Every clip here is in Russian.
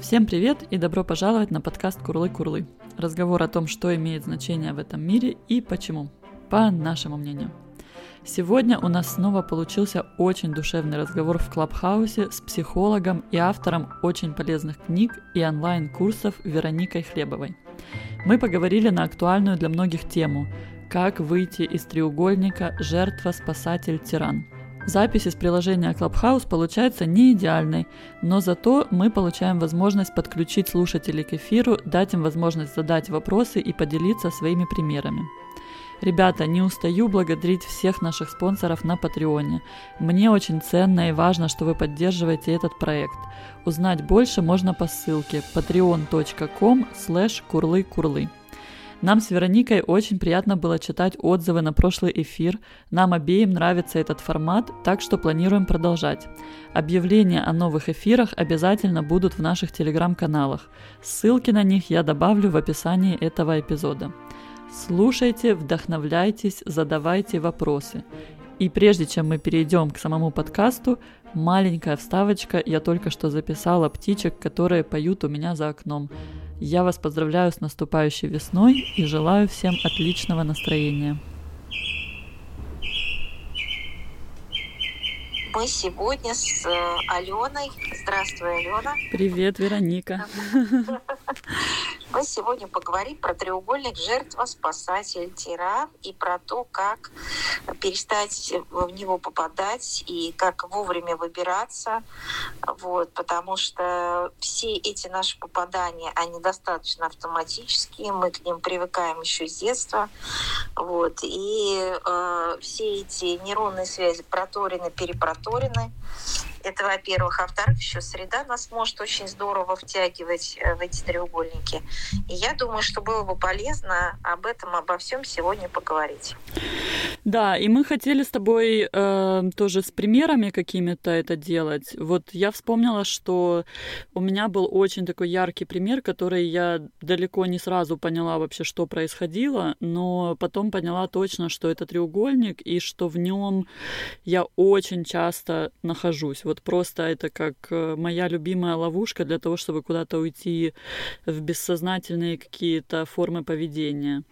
Всем привет и добро пожаловать на подкаст Курлы-Курлы. Разговор о том, что имеет значение в этом мире и почему, по нашему мнению. Сегодня у нас снова получился очень душевный разговор в Клабхаусе с психологом и автором очень полезных книг и онлайн-курсов Вероникой Хлебовой. Мы поговорили на актуальную для многих тему «Как выйти из треугольника жертва, спасатель, тиран». Запись из приложения Clubhouse получается не идеальной, но зато мы получаем возможность подключить слушателей к эфиру, дать им возможность задать вопросы и поделиться своими примерами. Ребята, не устаю благодарить всех наших спонсоров на Патреоне. Мне очень ценно и важно, что вы поддерживаете этот проект. Узнать больше можно по ссылке patreon.com slash курлы-курлы. Нам с Вероникой очень приятно было читать отзывы на прошлый эфир. Нам обеим нравится этот формат, так что планируем продолжать. Объявления о новых эфирах обязательно будут в наших телеграм-каналах. Ссылки на них я добавлю в описании этого эпизода. Слушайте, вдохновляйтесь, задавайте вопросы. И прежде чем мы перейдем к самому подкасту, маленькая вставочка. Я только что записала птичек, которые поют у меня за окном. Я вас поздравляю с наступающей весной и желаю всем отличного настроения. Мы сегодня с э, Аленой. Здравствуй, Алена. Привет, Вероника. Мы сегодня поговорим про треугольник жертва, спасатель, тиран и про то, как перестать в него попадать и как вовремя выбираться. Вот, потому что все эти наши попадания, они достаточно автоматические, мы к ним привыкаем еще с детства. Вот, и э, все эти нейронные связи проторены, перепроторены. Это, во-первых. А во-вторых, еще среда нас может очень здорово втягивать э, в эти треугольники. И я думаю, что было бы полезно об этом, обо всем сегодня поговорить. Да, и мы хотели с тобой э, тоже с примерами какими-то это делать. Вот я вспомнила, что у меня был очень такой яркий пример, который я далеко не сразу поняла вообще, что происходило, но потом поняла точно, что это треугольник и что в нем я очень часто нахожусь. Вот просто это как э, моя любимая ловушка для того, чтобы куда-то уйти в бессознательные какие-то формы поведения.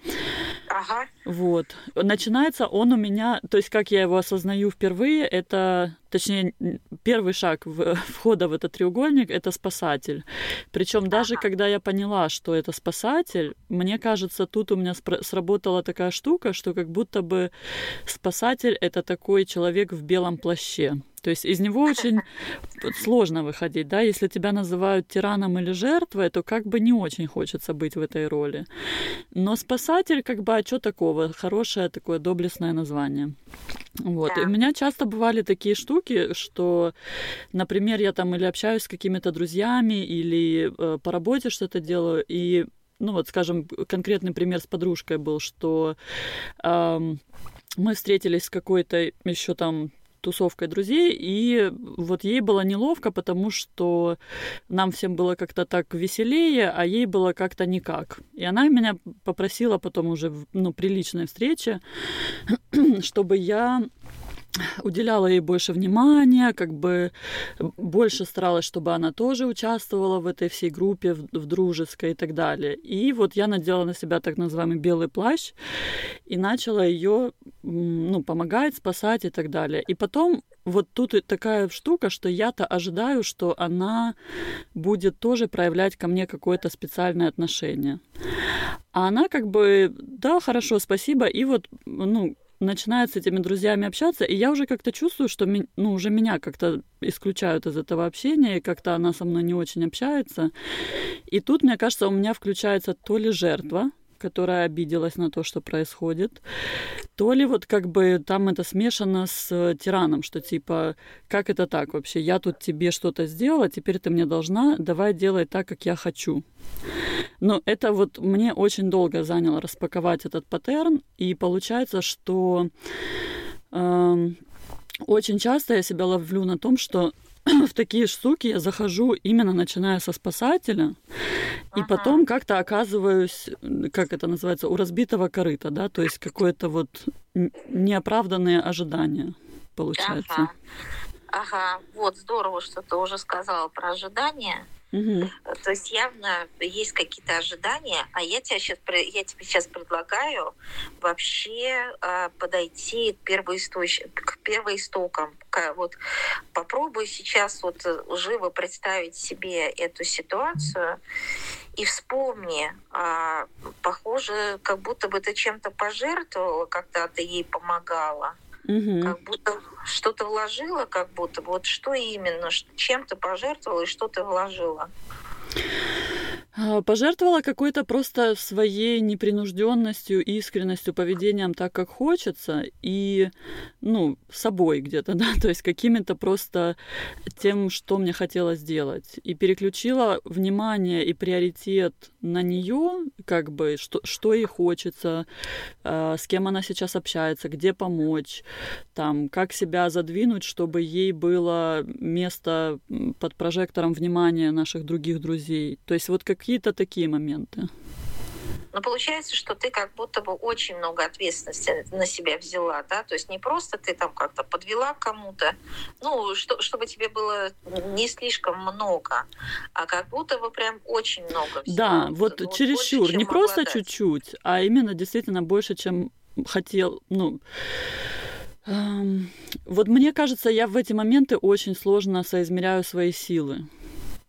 Ага. Вот. Начинается он у меня, то есть как я его осознаю впервые, это, точнее, первый шаг в, входа в этот треугольник, это спасатель. Причем даже ага. когда я поняла, что это спасатель, мне кажется, тут у меня сработала такая штука, что как будто бы спасатель это такой человек в белом плаще. То есть из него очень сложно выходить, да, если тебя называют тираном или жертвой, то как бы не очень хочется быть в этой роли. Но спасатель, как бы, а что такого? Хорошее такое доблестное название. Вот. Да. И у меня часто бывали такие штуки, что, например, я там или общаюсь с какими-то друзьями, или э, по работе что-то делаю, и, ну вот, скажем, конкретный пример с подружкой был, что э, мы встретились с какой-то еще там тусовкой друзей, и вот ей было неловко, потому что нам всем было как-то так веселее, а ей было как-то никак. И она меня попросила потом уже, ну, при личной встрече, чтобы я уделяла ей больше внимания, как бы больше старалась, чтобы она тоже участвовала в этой всей группе, в, в дружеской и так далее. И вот я надела на себя так называемый белый плащ и начала ее ну, помогать, спасать и так далее. И потом вот тут такая штука, что я-то ожидаю, что она будет тоже проявлять ко мне какое-то специальное отношение. А она как бы, да, хорошо, спасибо, и вот, ну, начинает с этими друзьями общаться, и я уже как-то чувствую, что ну, уже меня как-то исключают из этого общения, и как-то она со мной не очень общается. И тут, мне кажется, у меня включается то ли жертва, которая обиделась на то, что происходит, то ли вот как бы там это смешано с тираном, что типа, как это так вообще, я тут тебе что-то сделала, теперь ты мне должна, давай делай так, как я хочу. Но это вот мне очень долго заняло распаковать этот паттерн, и получается, что э, очень часто я себя ловлю на том, что в такие штуки я захожу именно начиная со спасателя, и потом как-то оказываюсь, как это называется, у разбитого корыта, да, то есть какое-то вот неоправданные ожидания получается. Ага. ага, вот здорово, что ты уже сказала про ожидания. Угу. То есть явно есть какие-то ожидания, а я, тебя сейчас, я тебе сейчас предлагаю вообще э, подойти к, первоисточ... к первоистокам. Вот попробуй сейчас вот живо представить себе эту ситуацию и вспомни, а, похоже, как будто бы ты чем-то пожертвовала, когда ты ей помогала. Угу. Как будто что-то вложила, как будто вот что именно, чем ты пожертвовала и что ты вложила. А, пожертвовала какой-то просто своей непринужденностью, искренностью, поведением так, как хочется, и, ну, собой где-то, да, то есть какими-то просто тем, что мне хотелось сделать. И переключила внимание и приоритет на нее, как бы, что, что ей хочется, э, с кем она сейчас общается, где помочь, там, как себя задвинуть, чтобы ей было место под прожектором внимания наших других друзей. То есть вот какие-то такие моменты. Но получается, что ты как будто бы очень много ответственности на себя взяла, да, то есть не просто ты там как-то подвела кому-то, ну, что, чтобы тебе было не слишком много, а как будто бы прям очень много всего. Да, вот, вот чересчур, больше, не просто чуть-чуть, а именно действительно больше, чем хотел, ну, эм, вот мне кажется, я в эти моменты очень сложно соизмеряю свои силы.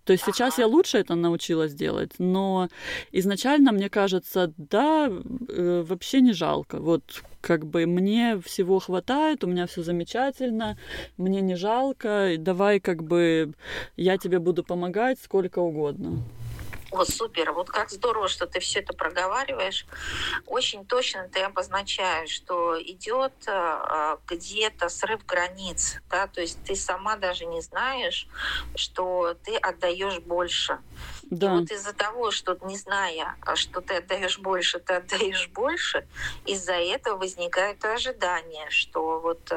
То есть сейчас я лучше это научилась делать, но изначально, мне кажется, да, э, вообще не жалко. Вот как бы мне всего хватает, у меня все замечательно, мне не жалко, давай как бы я тебе буду помогать сколько угодно. Вот супер, вот как здорово, что ты все это проговариваешь. Очень точно ты обозначаешь, что идет э, где-то срыв границ, да, то есть ты сама даже не знаешь, что ты отдаешь больше. Да. И вот из-за того, что не зная, что ты отдаешь больше, ты отдаешь больше, из-за этого возникает ожидание, что вот,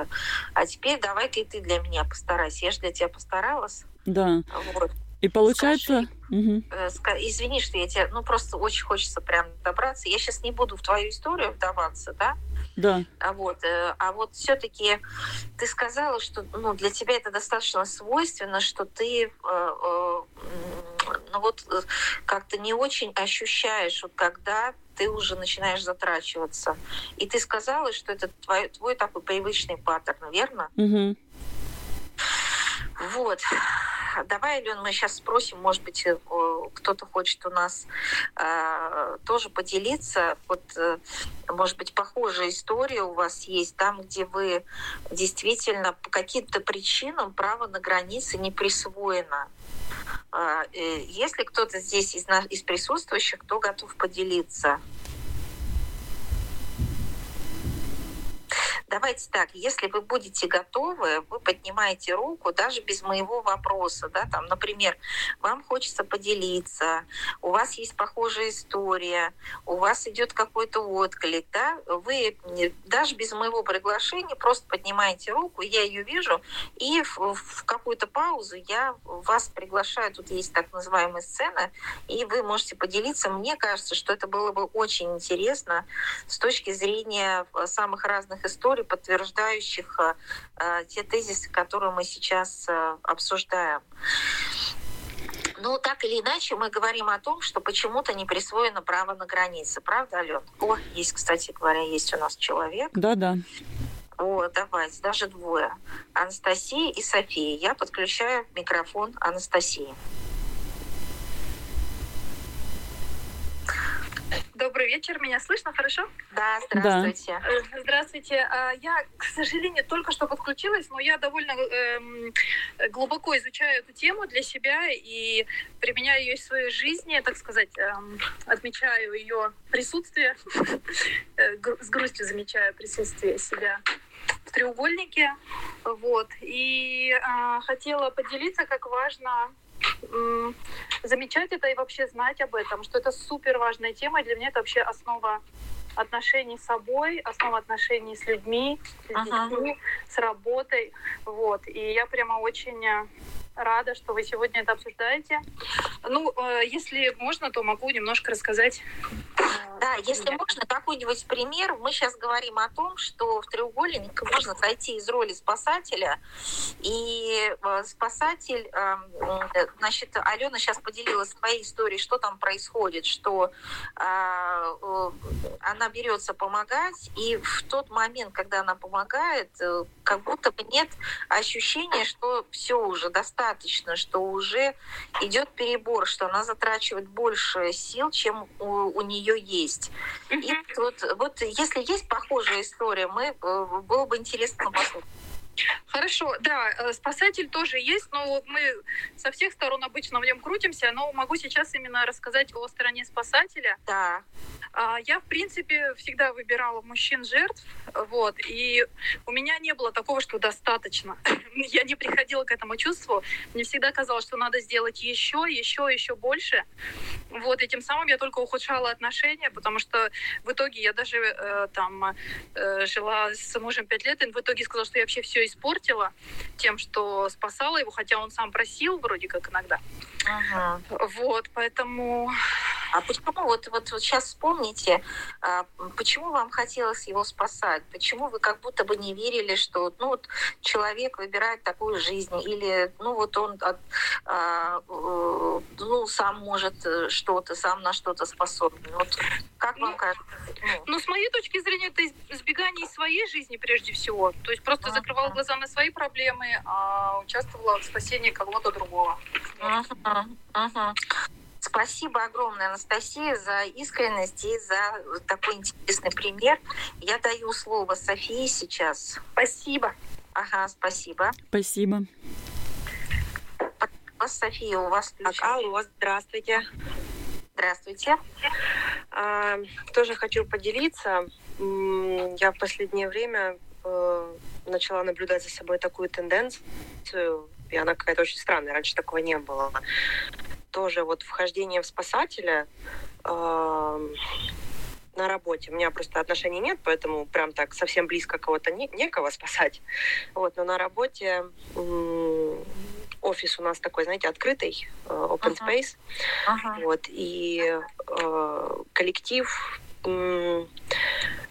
а теперь давай-ка и ты для меня постарайся. Я же для тебя постаралась. Да. Вот. И получается... Скажи, угу. Извини, что я тебе... Ну, просто очень хочется прям добраться. Я сейчас не буду в твою историю вдаваться, да? Да. А вот, э, а вот все-таки ты сказала, что ну, для тебя это достаточно свойственно, что ты ну вот как-то не очень ощущаешь, вот когда ты уже начинаешь затрачиваться. И ты сказала, что это твой, твой такой привычный паттерн, верно? Угу. Вот. Давай, Алена, мы сейчас спросим, может быть, э, кто-то хочет у нас э, тоже поделиться. Вот, э, может быть, похожая история у вас есть там, где вы действительно по каким-то причинам право на границы не присвоено. Э, если кто-то здесь из, из присутствующих, кто готов поделиться? Давайте так, если вы будете готовы, вы поднимаете руку даже без моего вопроса, да, там, например, вам хочется поделиться, у вас есть похожая история, у вас идет какой-то отклик, да, вы даже без моего приглашения просто поднимаете руку, я ее вижу, и в, в какую-то паузу я вас приглашаю, тут есть так называемая сцена, и вы можете поделиться. Мне кажется, что это было бы очень интересно с точки зрения э, самых разных историй, историй, подтверждающих э, э, те тезисы, которые мы сейчас э, обсуждаем. Ну, так или иначе, мы говорим о том, что почему-то не присвоено право на границы. Правда, Ален? О, есть, кстати говоря, есть у нас человек. Да-да. О, давайте, даже двое. Анастасия и София. Я подключаю микрофон Анастасии. Добрый вечер, меня слышно хорошо? Да, здравствуйте. Да. Здравствуйте. А, я, к сожалению, только что подключилась, но я довольно эм, глубоко изучаю эту тему для себя и применяю ее в своей жизни, так сказать, эм, отмечаю ее присутствие, э, с грустью замечаю присутствие себя в треугольнике. Вот. И э, хотела поделиться, как важно замечать это и вообще знать об этом, что это супер важная тема, и для меня это вообще основа отношений с собой, основа отношений с людьми, с ага. детьми, с работой. Вот. И я прямо очень э, рада, что вы сегодня это обсуждаете. Ну, э, если можно, то могу немножко рассказать э, Да, если можно, какой-нибудь пример. Мы сейчас говорим о том, что в треугольник можно зайти из роли спасателя. И э, спасатель, эм, значит, Алена сейчас поделилась своей историей, что там происходит, что она берется помогать, и в тот момент, когда она помогает, как будто бы нет ощущения, что все уже достаточно, что уже идет перебор, что она затрачивает больше сил, чем у, у нее есть. И вот, вот если есть похожая история, мы э, было бы интересно послушать. Хорошо, да, э, спасатель тоже есть, но мы со всех сторон обычно в нем крутимся, но могу сейчас именно рассказать о стороне спасателя. Да. А, я, в принципе, всегда выбирала мужчин-жертв, вот, и у меня не было такого, что достаточно. Я не приходила к этому чувству. Мне всегда казалось, что надо сделать еще, еще, еще больше. Вот, и тем самым я только ухудшала отношения, потому что в итоге я даже э, там э, жила с мужем пять лет, и в итоге сказала, что я вообще все испортила тем, что спасала его, хотя он сам просил вроде как иногда. Ага. Вот, поэтому а почему, вот, вот, вот сейчас вспомните, а, почему вам хотелось его спасать? Почему вы как будто бы не верили, что ну, вот, человек выбирает такую жизнь, или ну, вот он от, а, ну, сам может э, что-то, сам на что-то способен? Вот, как вам кажется? Ну, ну, с моей точки зрения, это избегание своей жизни прежде всего. То есть просто uh-huh. закрывал глаза на свои проблемы, а участвовала в спасении кого-то другого. Uh-huh. Uh-huh. Спасибо огромное, Анастасия, за искренность и за такой интересный пример. Я даю слово Софии сейчас. Спасибо. Ага, спасибо. Спасибо. София, у вас включен. Алло, здравствуйте. Здравствуйте. А, тоже хочу поделиться. Я в последнее время э, начала наблюдать за собой такую тенденцию, и она какая-то очень странная. Раньше такого не было тоже вот вхождение в спасателя э, на работе. У меня просто отношений нет, поэтому прям так совсем близко кого-то не, некого спасать. Вот, но на работе э, офис у нас такой, знаете, открытый, э, open uh-huh. space. Uh-huh. Вот, и э, коллектив э,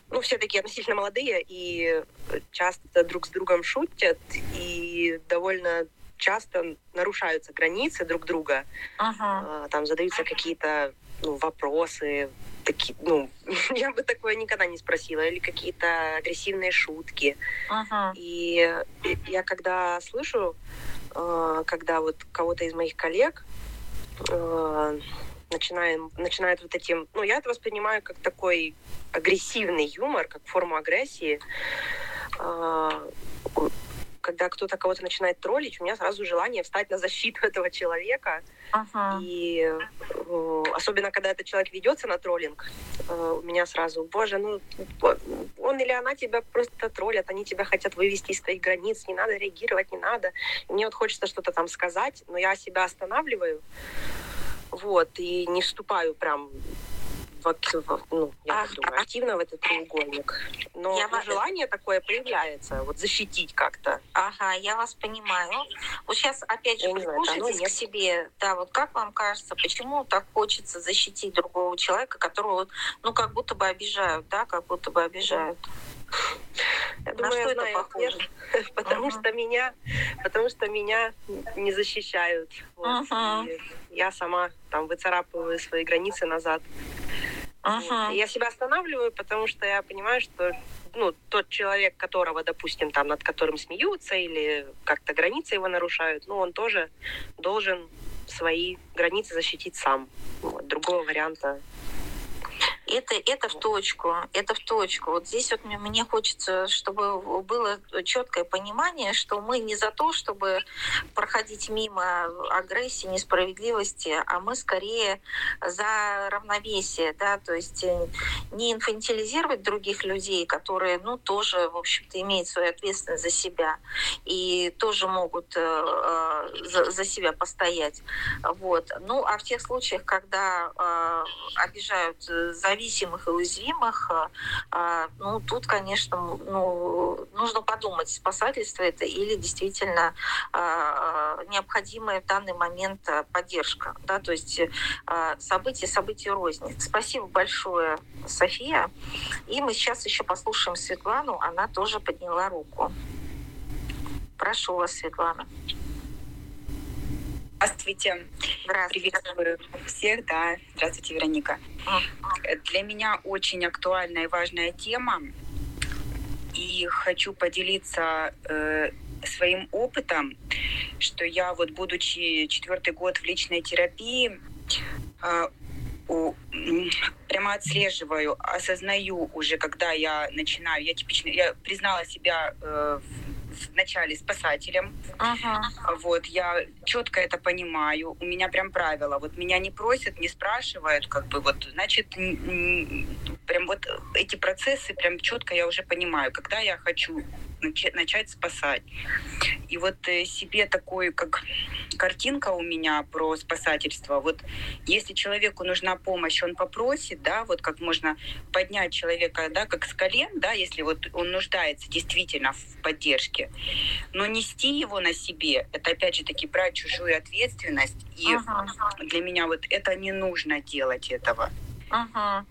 ну, все такие относительно молодые и часто друг с другом шутят и довольно часто нарушаются границы друг друга. Ага. Там задаются какие-то ну, вопросы, такие, ну, я бы такое никогда не спросила, или какие-то агрессивные шутки. Ага. И я когда слышу, э, когда вот кого-то из моих коллег э, начинаем, начинает вот этим... Ну, я это воспринимаю как такой агрессивный юмор, как форму агрессии когда кто-то кого-то начинает троллить, у меня сразу желание встать на защиту этого человека. Ага. И э, особенно, когда этот человек ведется на троллинг, э, у меня сразу, боже, ну он или она тебя просто троллят, они тебя хотят вывести из твоих границ, не надо реагировать, не надо. И мне вот хочется что-то там сказать, но я себя останавливаю, вот, и не вступаю прям в, ну, я а, думаю, активно в этот треугольник. Но я вас... желание такое появляется, вот защитить как-то. Ага, я вас понимаю. Вот сейчас опять же прислушайтесь к себе. Да, вот как вам кажется, почему так хочется защитить другого человека, которого, ну, как будто бы обижают, да, как будто бы обижают? Я думаю, На что я знаю это похоже? Ответ, потому uh-huh. что меня, потому что меня не защищают. Вот. Uh-huh. я сама там выцарапываю свои границы назад. Ага. Вот. Я себя останавливаю, потому что я понимаю, что ну, тот человек, которого, допустим, там, над которым смеются или как-то границы его нарушают, ну, он тоже должен свои границы защитить сам. Вот. Другого варианта это, это в точку, это в точку. Вот здесь вот мне, мне хочется, чтобы было четкое понимание, что мы не за то, чтобы проходить мимо агрессии, несправедливости, а мы скорее за равновесие, да, то есть э, не инфантилизировать других людей, которые, ну, тоже, в общем-то, имеют свою ответственность за себя и тоже могут э, э за, за себя постоять. Вот. Ну, а в тех случаях, когда э, обижают, завидуют зависимых и уязвимых, ну, тут, конечно, ну, нужно подумать, спасательство это или действительно необходимая в данный момент поддержка. Да? То есть события, события рознь. Спасибо большое, София. И мы сейчас еще послушаем Светлану, она тоже подняла руку. Прошу вас, Светлана. Здравствуйте. Здравствуйте. Приветствую всех. Да, здравствуйте, Вероника. Для меня очень актуальная и важная тема. И хочу поделиться э, своим опытом, что я вот, будучи четвертый год в личной терапии, э, у, прямо отслеживаю, осознаю уже, когда я начинаю, я типично, я признала себя э, в начале спасателем. Ага. Вот, я четко это понимаю. У меня прям правило. Вот меня не просят, не спрашивают, как бы вот, значит, прям вот эти процессы прям четко я уже понимаю, когда я хочу начать спасать. И вот э, себе такой, как картинка у меня про спасательство. Вот если человеку нужна помощь, он попросит, да, вот как можно поднять человека, да, как с колен, да, если вот он нуждается действительно в поддержке. Но нести его на себе, это опять же таки брать чужую ответственность. И ага. для меня вот это не нужно делать этого. Ага.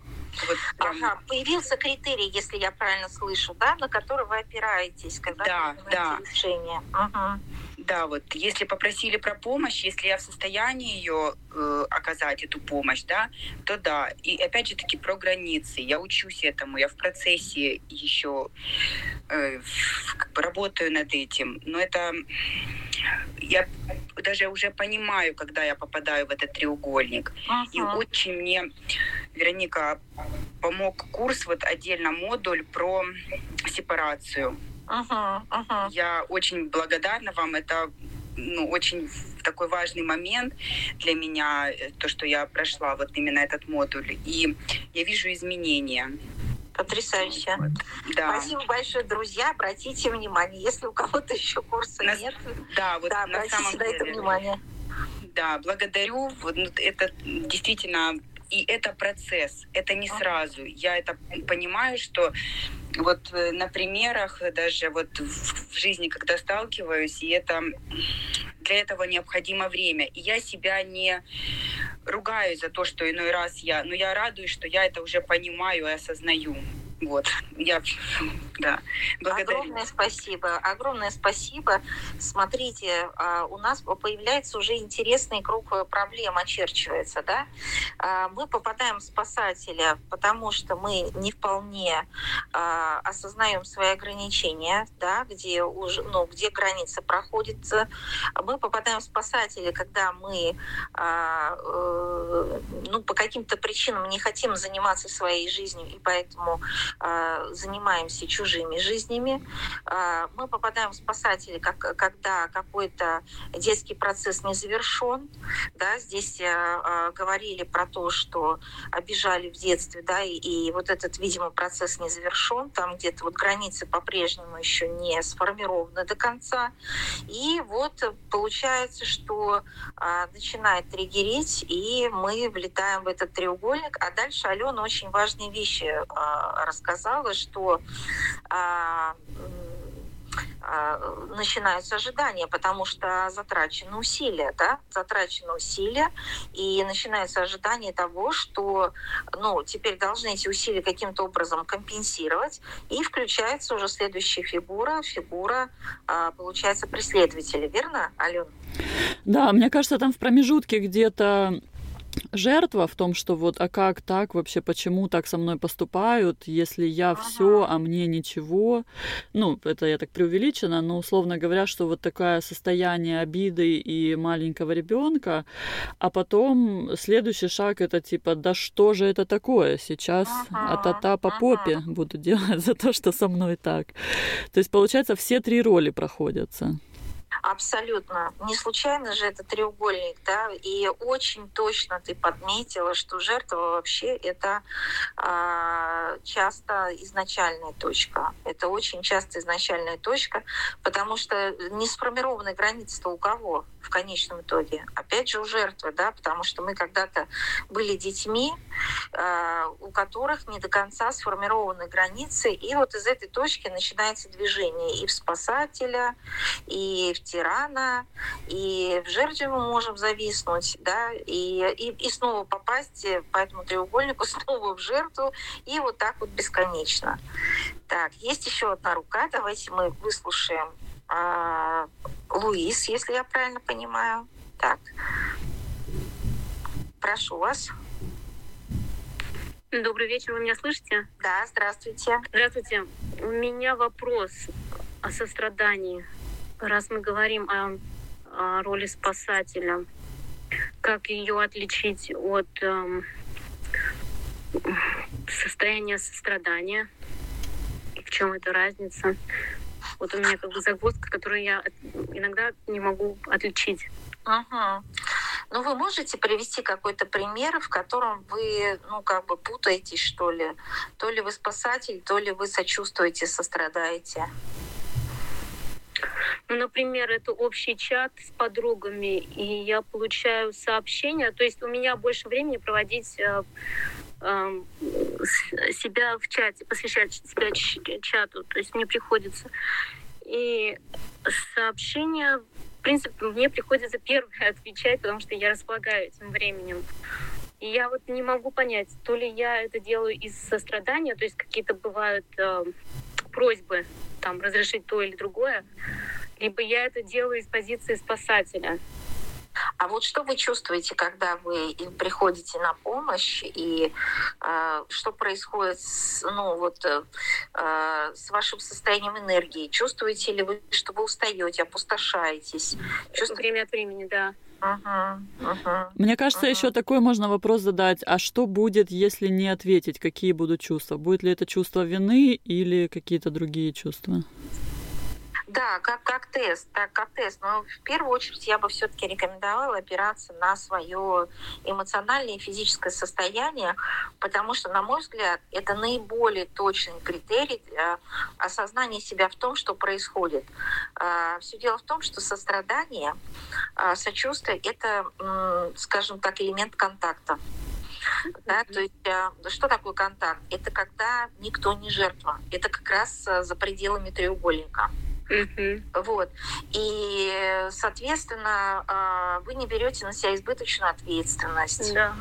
Вот прям... Ага, появился критерий, если я правильно слышу, да, на который вы опираетесь, когда да, да. решение. Ага. Да, вот если попросили про помощь, если я в состоянии ее э, оказать эту помощь, да, то да. И опять же таки про границы. Я учусь этому, я в процессе еще э, как бы работаю над этим. Но это я даже уже понимаю, когда я попадаю в этот треугольник. Ага. И очень мне, Вероника, помог курс, вот отдельно модуль про сепарацию. Ага, ага. Я очень благодарна вам. Это ну, очень такой важный момент для меня, э, то, что я прошла вот именно этот модуль. И я вижу изменения. Потрясающе. Да. Спасибо большое, друзья. Обратите внимание, если у кого-то еще курса на, нет, да, вот да, на самом деле. это внимание. Да, благодарю. Вот, ну, это действительно и это процесс, это не сразу. Я это понимаю, что вот э, на примерах даже вот в жизни, когда сталкиваюсь, и это для этого необходимо время. И я себя не ругаю за то, что иной раз я, но я радуюсь, что я это уже понимаю и осознаю. Вот, я, да, благодарю. Огромное спасибо, огромное спасибо. Смотрите, а, у нас появляется уже интересный круг э, проблем, очерчивается, да? А, мы попадаем в спасателя, потому что мы не вполне а, осознаем свои ограничения, да, где уже, ну, где граница проходит. Мы попадаем в спасателя, когда мы, э, ну, по каким-то причинам не хотим заниматься своей жизнью, и поэтому занимаемся чужими жизнями. А, мы попадаем в спасатели, как, когда какой-то детский процесс не завершен. Да, здесь а, говорили про то, что обижали в детстве, да, и, и вот этот, видимо, процесс не завершен. Там где-то вот границы по-прежнему еще не сформированы до конца. И вот получается, что начинает триггерить, и мы влетаем в этот треугольник. А дальше Алена очень важные вещи рассказывает сказала, что а, а, начинаются ожидания, потому что затрачены усилия, да, затрачены усилия, и начинается ожидание того, что, ну, теперь должны эти усилия каким-то образом компенсировать, и включается уже следующая фигура, фигура, а, получается, преследователя, верно, Алена? Да, мне кажется, там в промежутке где-то жертва в том, что вот, а как так вообще, почему так со мной поступают, если я ага. все, а мне ничего. Ну, это я так преувеличена, но условно говоря, что вот такое состояние обиды и маленького ребенка, а потом следующий шаг это типа, да что же это такое сейчас, ага. а та-та по попе ага. буду делать за то, что со мной так. То есть, получается, все три роли проходятся. Абсолютно. Не случайно же это треугольник, да, и очень точно ты подметила, что жертва вообще это а, часто изначальная точка. Это очень часто изначальная точка, потому что не сформированы границы-то у кого в конечном итоге? Опять же у жертвы, да, потому что мы когда-то были детьми, а, у которых не до конца сформированы границы, и вот из этой точки начинается движение и в спасателя, и в тирана, и в жертве мы можем зависнуть, да, и, и, и снова попасть по этому треугольнику, снова в жертву, и вот так вот бесконечно. Так, есть еще одна рука, давайте мы выслушаем а, Луис, если я правильно понимаю. Так, прошу вас. Добрый вечер, вы меня слышите? Да, здравствуйте. Здравствуйте. У меня вопрос о сострадании раз мы говорим о, о роли спасателя, как ее отличить от э, состояния сострадания? В чем эта разница? Вот у меня как бы загвоздка, которую я иногда не могу отличить. Ага. Ну, вы можете привести какой-то пример, в котором вы, ну, как бы путаетесь, что ли? То ли вы спасатель, то ли вы сочувствуете, сострадаете? Ну, например, это общий чат с подругами, и я получаю сообщения. То есть у меня больше времени проводить э, э, себя в чате, посвящать себя чату. То есть мне приходится. И сообщения, в принципе, мне приходится первое отвечать, потому что я располагаю этим временем. И я вот не могу понять, то ли я это делаю из сострадания, то есть какие-то бывают э, просьбы там разрешить то или другое, либо я это делаю из позиции спасателя. А вот что вы чувствуете, когда вы приходите на помощь, и э, что происходит с, ну, вот, э, э с вашим состоянием энергии? Чувствуете ли вы, что вы устаете, опустошаетесь? Чувствуете... Время от времени, да. Ага, ага, Мне кажется, ага. еще такой можно вопрос задать: а что будет, если не ответить? Какие будут чувства? Будет ли это чувство вины или какие-то другие чувства? Да, как, как тест, так как тест. Но в первую очередь я бы все-таки рекомендовала опираться на свое эмоциональное и физическое состояние, потому что, на мой взгляд, это наиболее точный критерий для осознания себя в том, что происходит. А, Все дело в том, что сострадание, а, сочувствие — это, скажем так, элемент контакта. Да, то есть а, что такое контакт? Это когда никто не жертва. Это как раз за пределами треугольника. Mm-hmm. Вот. И, соответственно, а, вы не берете на себя избыточную ответственность. Да.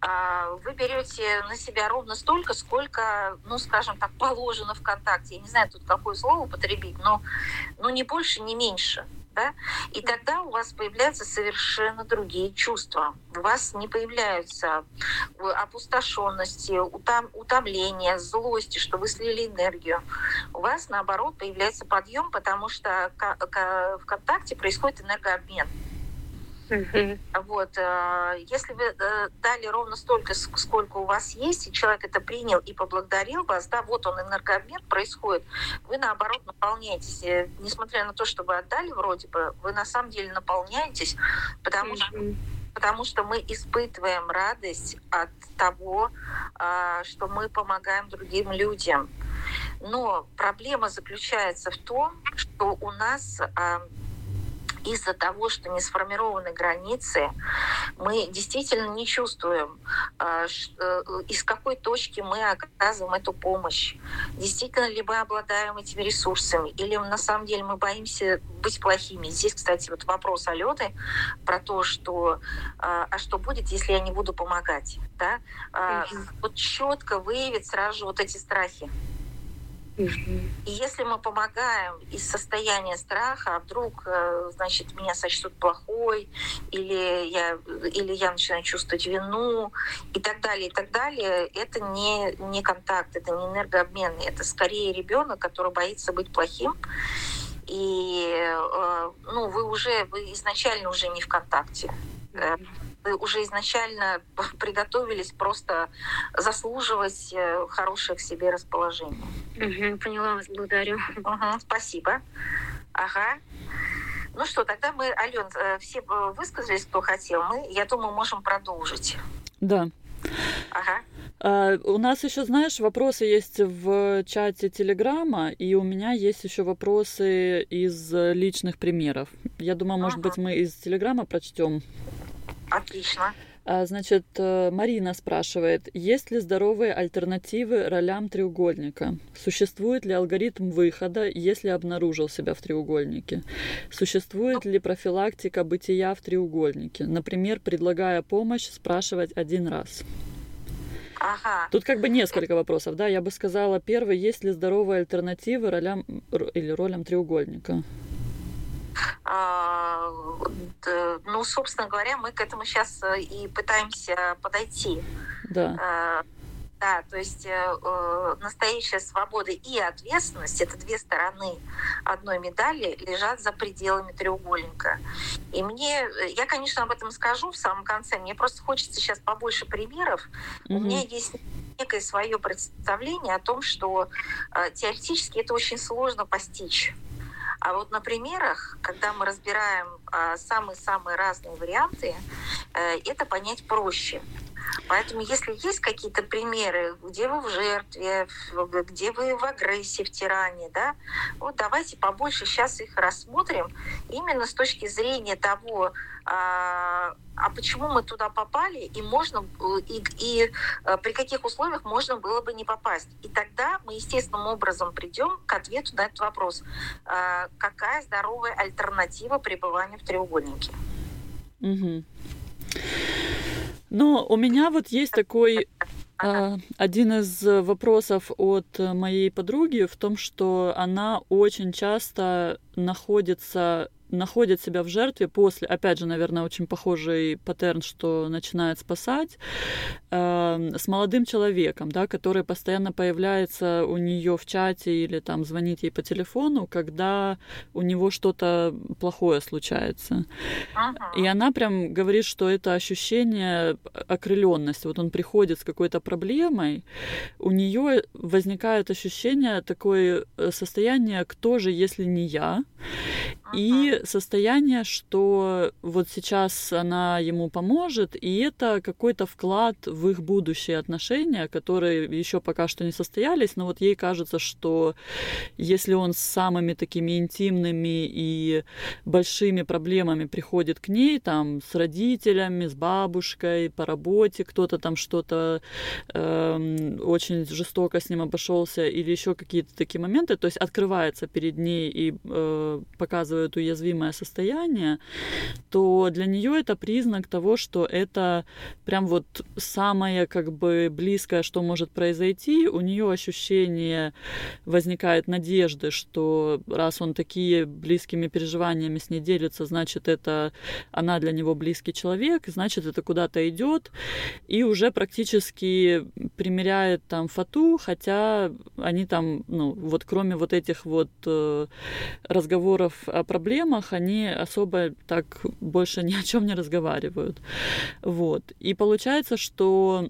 А, вы берете на себя ровно столько, сколько, ну, скажем так, положено ВКонтакте. Я не знаю тут какое слово употребить, но, но не больше, не меньше да, и тогда у вас появляются совершенно другие чувства. У вас не появляются опустошенности, утом, утомления, злости, что вы слили энергию. У вас, наоборот, появляется подъем, потому что в контакте происходит энергообмен. Вот, э, если вы э, дали ровно столько, сколько у вас есть, и человек это принял и поблагодарил вас, да, вот он энергообмен происходит, вы наоборот наполняетесь, э, несмотря на то, что вы отдали вроде бы, вы на самом деле наполняетесь, потому что потому что мы испытываем радость от того, что мы помогаем другим людям. Но проблема заключается в том, что у нас из-за того, что не сформированы границы, мы действительно не чувствуем, а, э, из какой точки мы оказываем эту помощь. Действительно ли мы обладаем этими ресурсами, или на самом деле мы боимся быть плохими. Здесь, кстати, вот вопрос Алёны про то, что а, а что будет, если я не буду помогать, да? Mm-hmm. Вот четко выявить сразу же вот эти страхи. И если мы помогаем из состояния страха, а вдруг, э, значит, меня сочтут плохой, или я, или я начинаю чувствовать вину, и так далее, и так далее, это не, не контакт, это не энергообмен, это скорее ребенок, который боится быть плохим, и э, ну, вы уже, вы изначально уже не в контакте. Mm-hmm вы уже изначально приготовились просто заслуживать э, хорошее к себе расположение. Угу, поняла вас, благодарю. Угу, спасибо. Ага. Ну что, тогда мы, Ален, э, все э, высказались, кто хотел. Мы, я думаю, можем продолжить. Да. Ага. А, у нас еще, знаешь, вопросы есть в чате Телеграма, и у меня есть еще вопросы из личных примеров. Я думаю, может быть, мы из Телеграма прочтем. Отлично. А, значит, э, Марина спрашивает, есть ли здоровые альтернативы ролям треугольника? Существует ли алгоритм выхода, если обнаружил себя в треугольнике? Существует ли профилактика бытия в треугольнике? Например, предлагая помощь, спрашивать один раз. Ага. Тут как бы несколько вопросов, да. Я бы сказала, первый, есть ли здоровые альтернативы ролям или ролям треугольника? А, ну, собственно говоря, мы к этому сейчас э, и пытаемся подойти. Да. А, да, то есть э, э, настоящая свобода и ответственность это две стороны одной медали лежат за пределами треугольника. И мне, я, конечно, об этом скажу в самом конце. Мне просто хочется сейчас побольше примеров. Mm-hmm. У меня есть некое свое представление о том, что э, теоретически это очень сложно постичь. А вот на примерах, когда мы разбираем а, самые-самые разные варианты, э, это понять проще. Поэтому, если есть какие-то примеры, где вы в жертве, где вы в агрессии, в тиране, да, вот давайте побольше сейчас их рассмотрим именно с точки зрения того, а, а почему мы туда попали, и можно и, и а, при каких условиях можно было бы не попасть. И тогда мы естественным образом придем к ответу на этот вопрос. А, какая здоровая альтернатива пребыванию в треугольнике? Угу. Но у меня вот есть такой а, один из вопросов от моей подруги в том, что она очень часто находится находит себя в жертве после, опять же, наверное, очень похожий паттерн, что начинает спасать, э, с молодым человеком, да, который постоянно появляется у нее в чате или там звонит ей по телефону, когда у него что-то плохое случается. Ага. И она прям говорит, что это ощущение окрыленности. Вот он приходит с какой-то проблемой, у нее возникает ощущение такое э, состояние, кто же, если не я, и состояние, что вот сейчас она ему поможет, и это какой-то вклад в их будущие отношения, которые еще пока что не состоялись, но вот ей кажется, что если он с самыми такими интимными и большими проблемами приходит к ней, там, с родителями, с бабушкой, по работе, кто-то там что-то э, очень жестоко с ним обошелся, или еще какие-то такие моменты, то есть открывается перед ней и э, показывает уязвимое состояние, то для нее это признак того, что это прям вот самое как бы близкое, что может произойти. У нее ощущение возникает надежды, что раз он такие близкими переживаниями с ней делится, значит это она для него близкий человек, значит это куда-то идет и уже практически примеряет там фату, хотя они там, ну вот кроме вот этих вот э, разговоров о проблемах, они особо так больше ни о чем не разговаривают. Вот. И получается, что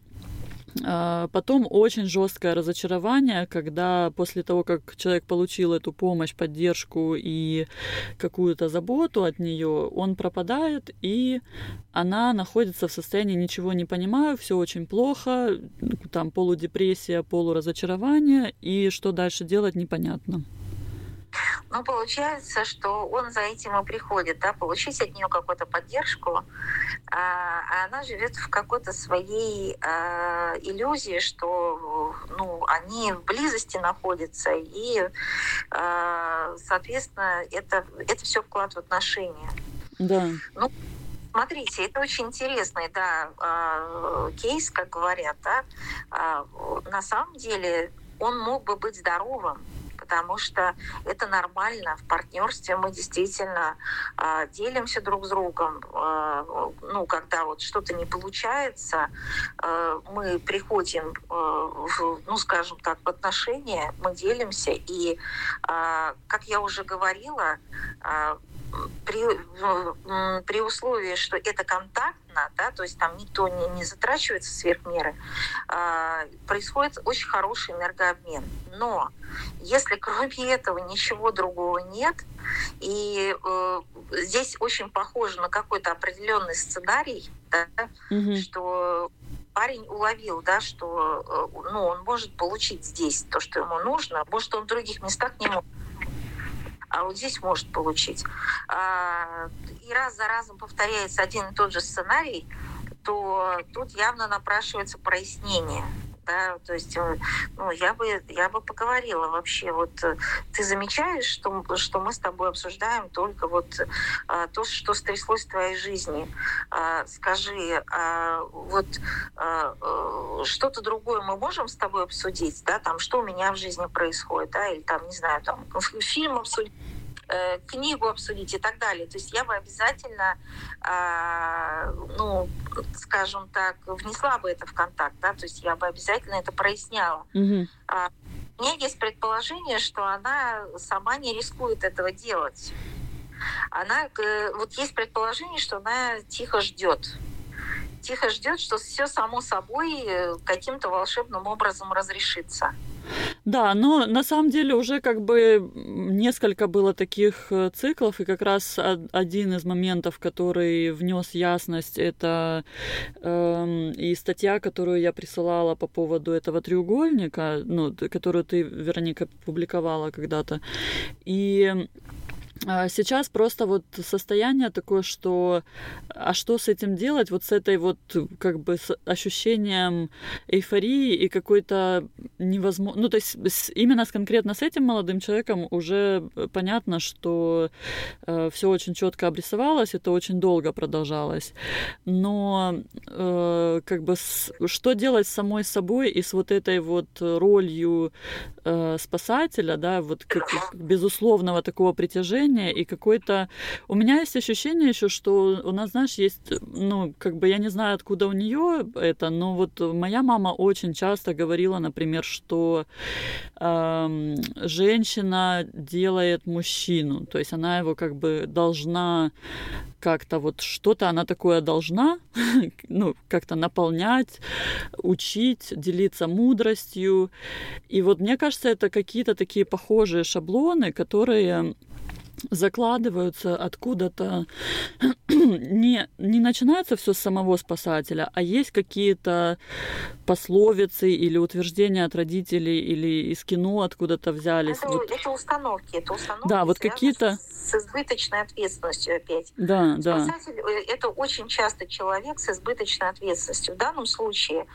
а, Потом очень жесткое разочарование, когда после того, как человек получил эту помощь, поддержку и какую-то заботу от нее, он пропадает, и она находится в состоянии ничего не понимаю, все очень плохо, там полудепрессия, полуразочарование, и что дальше делать непонятно. Но получается, что он за этим и приходит, да, получить от нее какую-то поддержку, а, а она живет в какой-то своей а, иллюзии, что ну, они в близости находятся, и, а, соответственно, это, это все вклад в отношения. Да. Ну, Смотрите, это очень интересный, да, кейс, как говорят, да. На самом деле он мог бы быть здоровым, потому что это нормально. В партнерстве мы действительно э, делимся друг с другом. Э, ну, когда вот что-то не получается, э, мы приходим, э, в, ну, скажем так, в отношения, мы делимся. И, э, как я уже говорила, э, при, при условии, что это контактно, да, то есть там никто не, не затрачивается сверх меры, э, происходит очень хороший энергообмен. Но если кроме этого ничего другого нет, и э, здесь очень похоже на какой-то определенный сценарий, да, угу. что парень уловил, да, что э, ну, он может получить здесь то, что ему нужно, может, он в других местах не может а вот здесь может получить. А, и раз за разом повторяется один и тот же сценарий, то тут явно напрашивается прояснение да, то есть, э, ну, я бы, я бы поговорила вообще, вот э, ты замечаешь, что, что мы с тобой обсуждаем только вот а, то, что стряслось в твоей жизни. А, скажи, а, вот а, что-то другое мы можем с тобой обсудить, да, там, что у меня в жизни происходит, да, или там, не знаю, там, фильм обсудить Э, книгу обсудить и так далее. То есть я бы обязательно, э, ну, скажем так, внесла бы это в контакт, да, то есть я бы обязательно это проясняла. Mm-hmm. А, у меня есть предположение, что она сама не рискует этого делать. Она, э, вот есть предположение, что она тихо ждет тихо ждет, что все само собой э, каким-то волшебным образом разрешится. Да, но на самом деле уже как бы несколько было таких э, циклов, и как раз один из моментов, который внес ясность, это э, и статья, которую я присылала по поводу этого треугольника, ну, которую ты, Вероника, публиковала когда-то. И сейчас просто вот состояние такое, что а что с этим делать, вот с этой вот как бы с ощущением эйфории и какой-то невозможно, ну то есть именно с, конкретно с этим молодым человеком уже понятно, что э, все очень четко обрисовалось, это очень долго продолжалось, но э, как бы с, что делать с самой собой и с вот этой вот ролью э, спасателя, да, вот как, безусловного такого притяжения ощущение и какой-то... У меня есть ощущение еще, что у нас, знаешь, есть, ну, как бы я не знаю, откуда у нее это, но вот моя мама очень часто говорила, например, что э, женщина делает мужчину, то есть она его как бы должна как-то вот что-то она такое должна, ну, как-то наполнять, учить, делиться мудростью. И вот мне кажется, это какие-то такие похожие шаблоны, которые закладываются откуда-то, не, не начинается все с самого спасателя, а есть какие-то пословицы или утверждения от родителей или из кино откуда-то взялись. Это, вот. это установки, это установки. Да, вот какие-то... С избыточной ответственностью опять. Да, Спасатель да. Э, это очень часто человек с избыточной ответственностью. В данном случае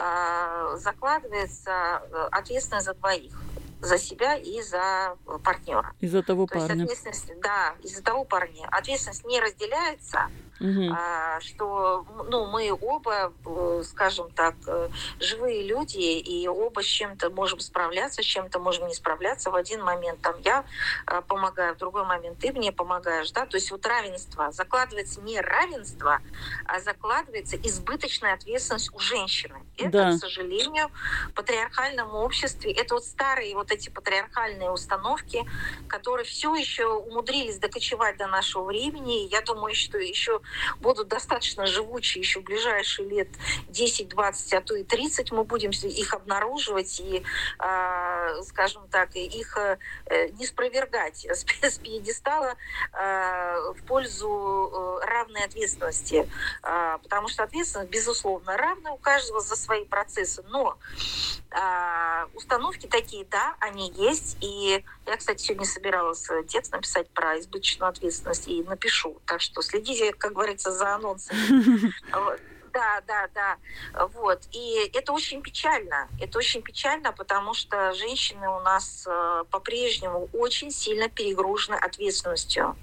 э, закладывается ответственность за двоих за себя и за партнера. Из-за того То парня. Есть ответственность, да, из-за того парня. Ответственность не разделяется, угу. а, что ну, мы оба, э, скажем так, э, живые люди, и оба с чем-то можем справляться, с чем-то можем не справляться. В один момент там я э, помогаю, в другой момент ты мне помогаешь. Да? То есть вот равенство. Закладывается не равенство, а закладывается избыточная ответственность у женщины. Это, да. к сожалению, в патриархальном обществе, это вот старые вот эти патриархальные установки, которые все еще умудрились докочевать до нашего времени. Я думаю, что еще будут достаточно живучие еще в ближайшие лет 10, 20, а то и 30 мы будем их обнаруживать и, а, скажем так, их э, не спровергать с пьедестала а, в пользу э, равной ответственности. А, потому что ответственность, безусловно, равная у каждого за свои процессы, но установки такие, да, они есть, и я, кстати, сегодня собиралась текст написать про избыточную ответственность и напишу. Так что следите, как говорится, за анонсом. Да, да, да. Вот. И это очень печально. Это очень печально, потому что женщины у нас э, по-прежнему очень сильно перегружены ответственностью.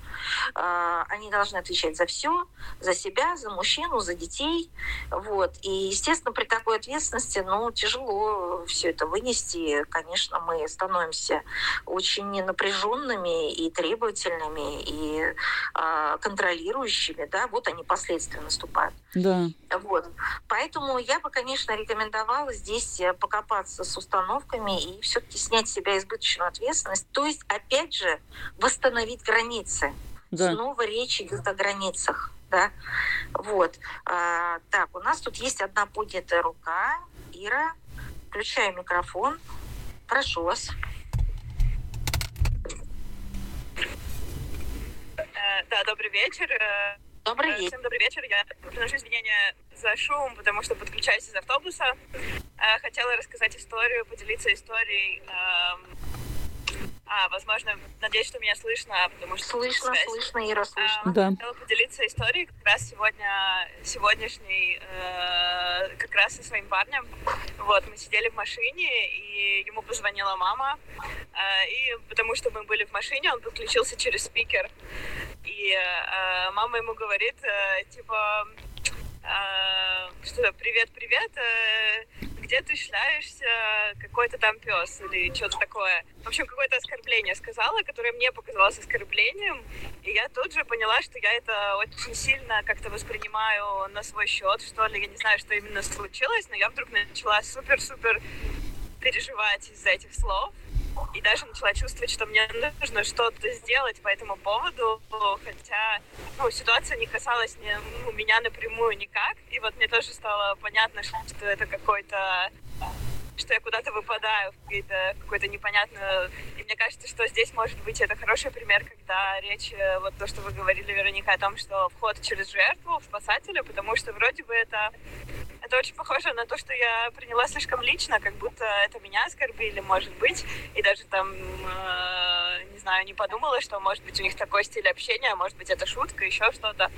Э, они должны отвечать за все, за себя, за мужчину, за детей. Вот. И, естественно, при такой ответственности, ну, тяжело все это вынести. Конечно, мы становимся очень напряженными и требовательными, и э, контролирующими, да, вот они последствия наступают. Да. Вот. Поэтому я бы, конечно, рекомендовала здесь э, покопаться с установками и все-таки снять с себя избыточную ответственность. То есть, опять же, восстановить границы. да. снова речь идет о границах. Да? Вот. А, так, у нас тут есть одна поднятая рука. Ира, включаю микрофон. Прошу вас. Э, да, добрый вечер. Э, добрый вечер. Всем добрый вечер. Я приношу извинения за шум, потому что подключаюсь из автобуса. Э, хотела рассказать историю, поделиться историей эм, а, возможно, надеюсь, что меня слышно, потому что... Слышно, связь. слышно, Ира, слышно. А, да. Хотела поделиться историей как раз сегодня, сегодняшней, э, как раз со своим парнем. Вот, мы сидели в машине, и ему позвонила мама, э, и потому что мы были в машине, он подключился через спикер. И э, мама ему говорит, э, типа, э, что привет, привет, э, где ты шляешься, какой-то там пес или что-то такое. В общем, какое-то оскорбление сказала, которое мне показалось оскорблением, и я тут же поняла, что я это очень сильно как-то воспринимаю на свой счет, что ли, я не знаю, что именно случилось, но я вдруг начала супер-супер переживать из-за этих слов, и даже начала чувствовать, что мне нужно что-то сделать по этому поводу, хотя ну, ситуация не касалась ни, ну, меня напрямую никак. И вот мне тоже стало понятно, что это какой-то что я куда-то выпадаю в какой-то какой-то непонятный... И мне кажется, что здесь, может быть, это хороший пример, когда речь, э, вот то, что вы говорили, Вероника, о том, что вход через жертву в спасателя, потому что вроде бы это это очень похоже на то, что я приняла слишком лично, как будто это меня оскорбили, может быть, и даже там, э, не знаю, не подумала, что, может быть, у них такой стиль общения, может быть, это шутка, еще что-то.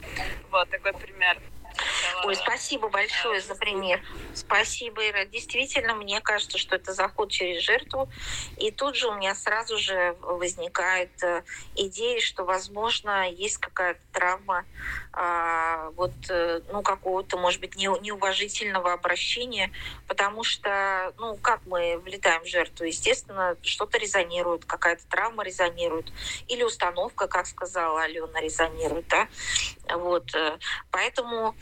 Вот такой пример. Ой, спасибо большое за пример. Спасибо, Ира. Действительно, мне кажется, что это заход через жертву. И тут же у меня сразу же возникает э, идея, что, возможно, есть какая-то травма а, вот, э, ну, какого-то, может быть, неуважительного обращения, потому что, ну, как мы влетаем в жертву? Естественно, что-то резонирует, какая-то травма резонирует, или установка, как сказала Алена, резонирует, да? Вот. Э, поэтому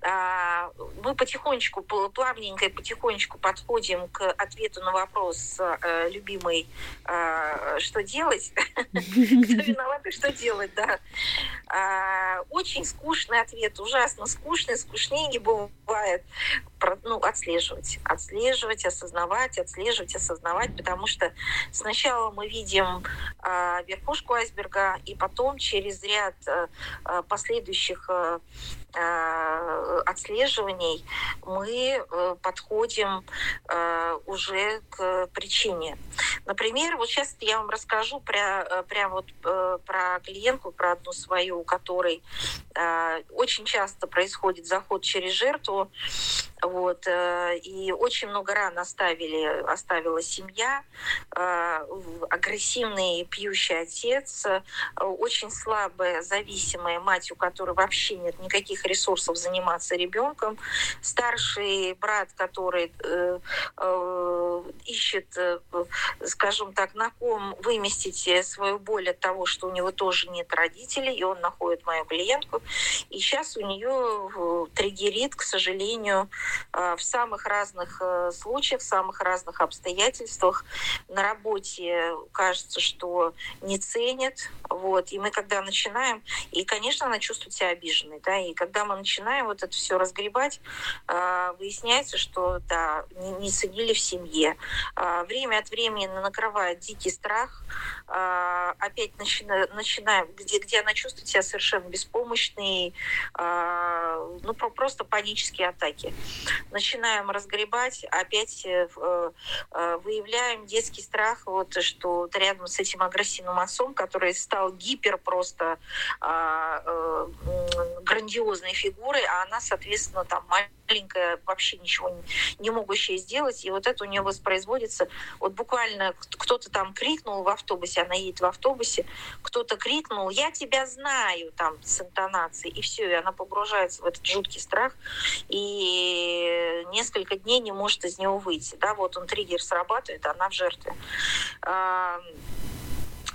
мы потихонечку, плавненько и потихонечку подходим к ответу на вопрос э, любимый, а, что делать, кто виноват и что делать, да. А, очень скучный ответ, ужасно скучный, скучнее не бывает. Ну, отслеживать, отслеживать, осознавать, отслеживать, осознавать, потому что сначала мы видим верхушку айсберга, и потом через ряд э, последующих Э, отслеживаний мы э, подходим э, уже к причине. Например, вот сейчас я вам расскажу про, прям вот про клиентку, про одну свою, у которой очень часто происходит заход через жертву, вот, и очень много ран оставили, оставила семья, агрессивный пьющий отец, очень слабая, зависимая мать, у которой вообще нет никаких ресурсов заниматься ребенком, старший брат, который э, э, ищет, э, скажем так, на ком выместить свою боль от того, что у него тоже нет родителей, и он находит мою клиентку. И сейчас у нее э, триггерит, к сожалению, э, в самых разных э, случаях, в самых разных обстоятельствах. На работе кажется, что не ценят. Вот. И мы когда начинаем, и, конечно, она чувствует себя обиженной. Да? И когда мы начинаем вот это все разгребать, а, выясняется, что да, не ценили в семье. А, время от времени накрывает дикий страх. А, опять начинаем, где, где она чувствует себя совершенно беспомощной, ну просто панические атаки. Начинаем разгребать, опять э, э, выявляем детский страх, вот что рядом с этим агрессивным отцом, который стал гипер просто э, грандиозной фигурой, а она, соответственно, там маленькая, вообще ничего не, не могущая сделать. И вот это у нее воспроизводится. Вот буквально кто-то там крикнул в автобусе, она едет в автобусе, кто-то крикнул, я тебя знаю, там, с интонацией, и все, и она погружается в этот жуткий страх, и несколько дней не может из него выйти. Да, вот он триггер срабатывает, она в жертве.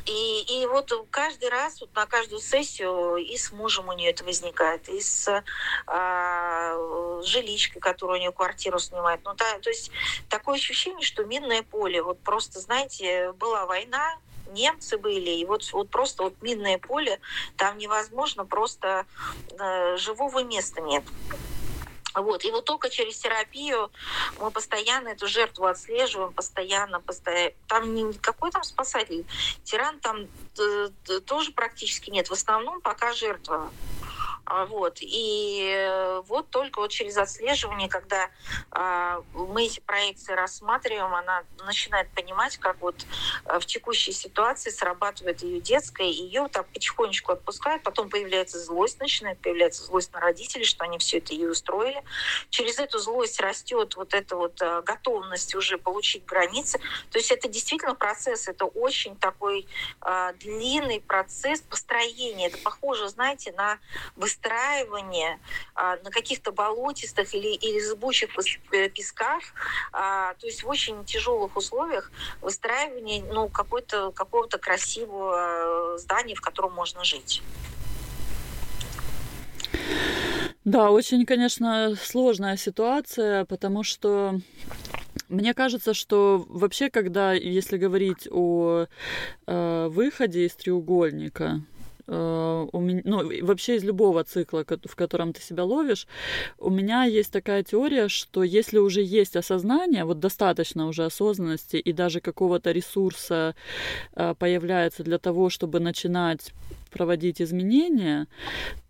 И, и вот каждый раз, вот на каждую сессию и с мужем у нее это возникает, и с а, жиличкой, которую у нее квартиру снимает. Ну, да, то есть такое ощущение, что минное поле. Вот просто, знаете, была война, немцы были, и вот, вот просто вот минное поле, там невозможно, просто э, живого места нет. Вот. И вот только через терапию мы постоянно эту жертву отслеживаем, постоянно, постоянно. Там никакой там спасатель. Тиран там э, тоже практически нет. В основном пока жертва. А, вот. И вот только вот через отслеживание, когда а, мы эти проекции рассматриваем, она начинает понимать, как вот э, в текущей ситуации срабатывает ее детская, ее так потихонечку отпускает, потом появляется злость, начинает появляться злость на родителей, что они все это ей устроили. Через эту злость растет вот эта вот готовность уже получить границы. То есть это действительно процесс, это очень такой длинный процесс построения. Это похоже, знаете, на выстраивание а, на каких-то болотистых или, или зыбучих э, песках, а, то есть в очень тяжелых условиях выстраивание ну, какой-то, какого-то красивого здания, в котором можно жить. Да, очень, конечно, сложная ситуация, потому что мне кажется, что вообще, когда, если говорить о э, выходе из треугольника, у меня, ну, вообще из любого цикла, в котором ты себя ловишь, у меня есть такая теория, что если уже есть осознание, вот достаточно уже осознанности и даже какого-то ресурса э, появляется для того, чтобы начинать проводить изменения,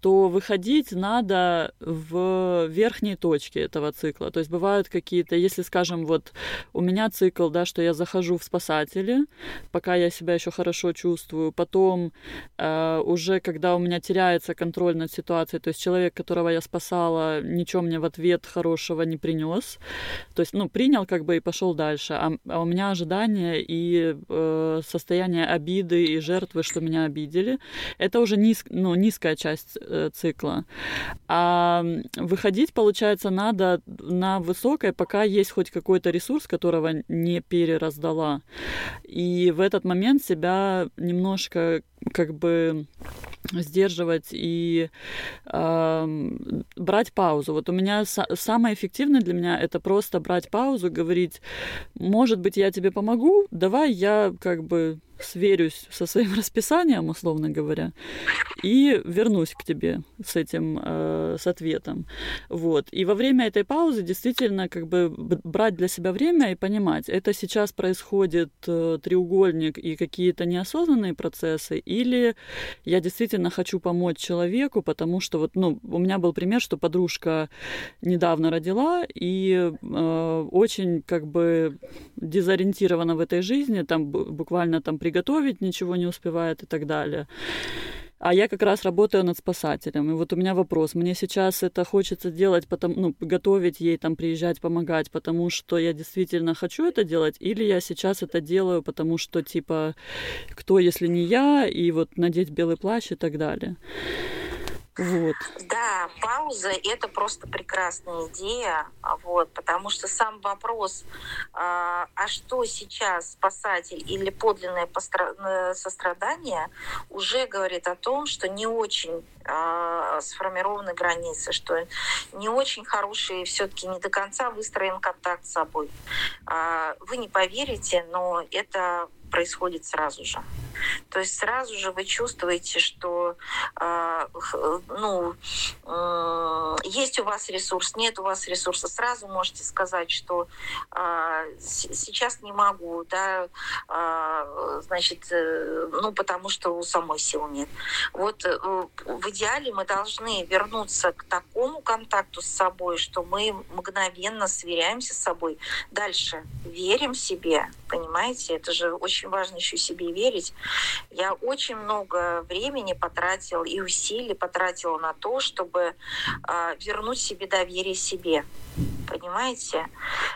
то выходить надо в верхней точке этого цикла. То есть бывают какие-то, если, скажем, вот у меня цикл, да, что я захожу в спасатели, пока я себя еще хорошо чувствую, потом э, уже когда у меня теряется контроль над ситуацией, то есть человек, которого я спасала, ничего мне в ответ хорошего не принес, то есть, ну, принял как бы и пошел дальше, а, а у меня ожидания и э, состояние обиды и жертвы, что меня обидели, это уже низ, ну, низкая часть э, цикла. А выходить, получается, надо на высокой, пока есть хоть какой-то ресурс, которого не перераздала. И в этот момент себя немножко как бы сдерживать и э, брать паузу. Вот у меня самое эффективное для меня это просто брать паузу, говорить, может быть, я тебе помогу, давай я как бы сверюсь со своим расписанием, условно говоря, и вернусь к тебе с этим, э, с ответом. Вот. И во время этой паузы действительно как бы брать для себя время и понимать, это сейчас происходит э, треугольник и какие-то неосознанные процессы, или я действительно хочу помочь человеку, потому что вот, ну, у меня был пример, что подружка недавно родила и э, очень как бы дезориентирована в этой жизни, там буквально там приготовить ничего не успевает и так далее. А я как раз работаю над спасателем. И вот у меня вопрос. Мне сейчас это хочется делать, потому, ну, готовить ей, там, приезжать, помогать, потому что я действительно хочу это делать, или я сейчас это делаю, потому что, типа, кто, если не я, и вот надеть белый плащ и так далее. Вот. Да, пауза — это просто прекрасная идея, вот, потому что сам вопрос, а, а что сейчас спасатель или подлинное э, сострадание, уже говорит о том, что не очень а, сформированы границы, что не очень хороший, все-таки не до конца выстроен контакт с собой. А, вы не поверите, но это происходит сразу же. То есть сразу же вы чувствуете, что э, ну, э, есть у вас ресурс, нет у вас ресурса. Сразу можете сказать, что э, сейчас не могу, да, э, значит, э, ну потому что у самой сил нет. Вот э, в идеале мы должны вернуться к такому контакту с собой, что мы мгновенно сверяемся с собой. Дальше верим себе, понимаете? Это же очень важно еще себе верить. Я очень много времени потратила и усилий потратила на то, чтобы э, вернуть себе доверие себе. Понимаете?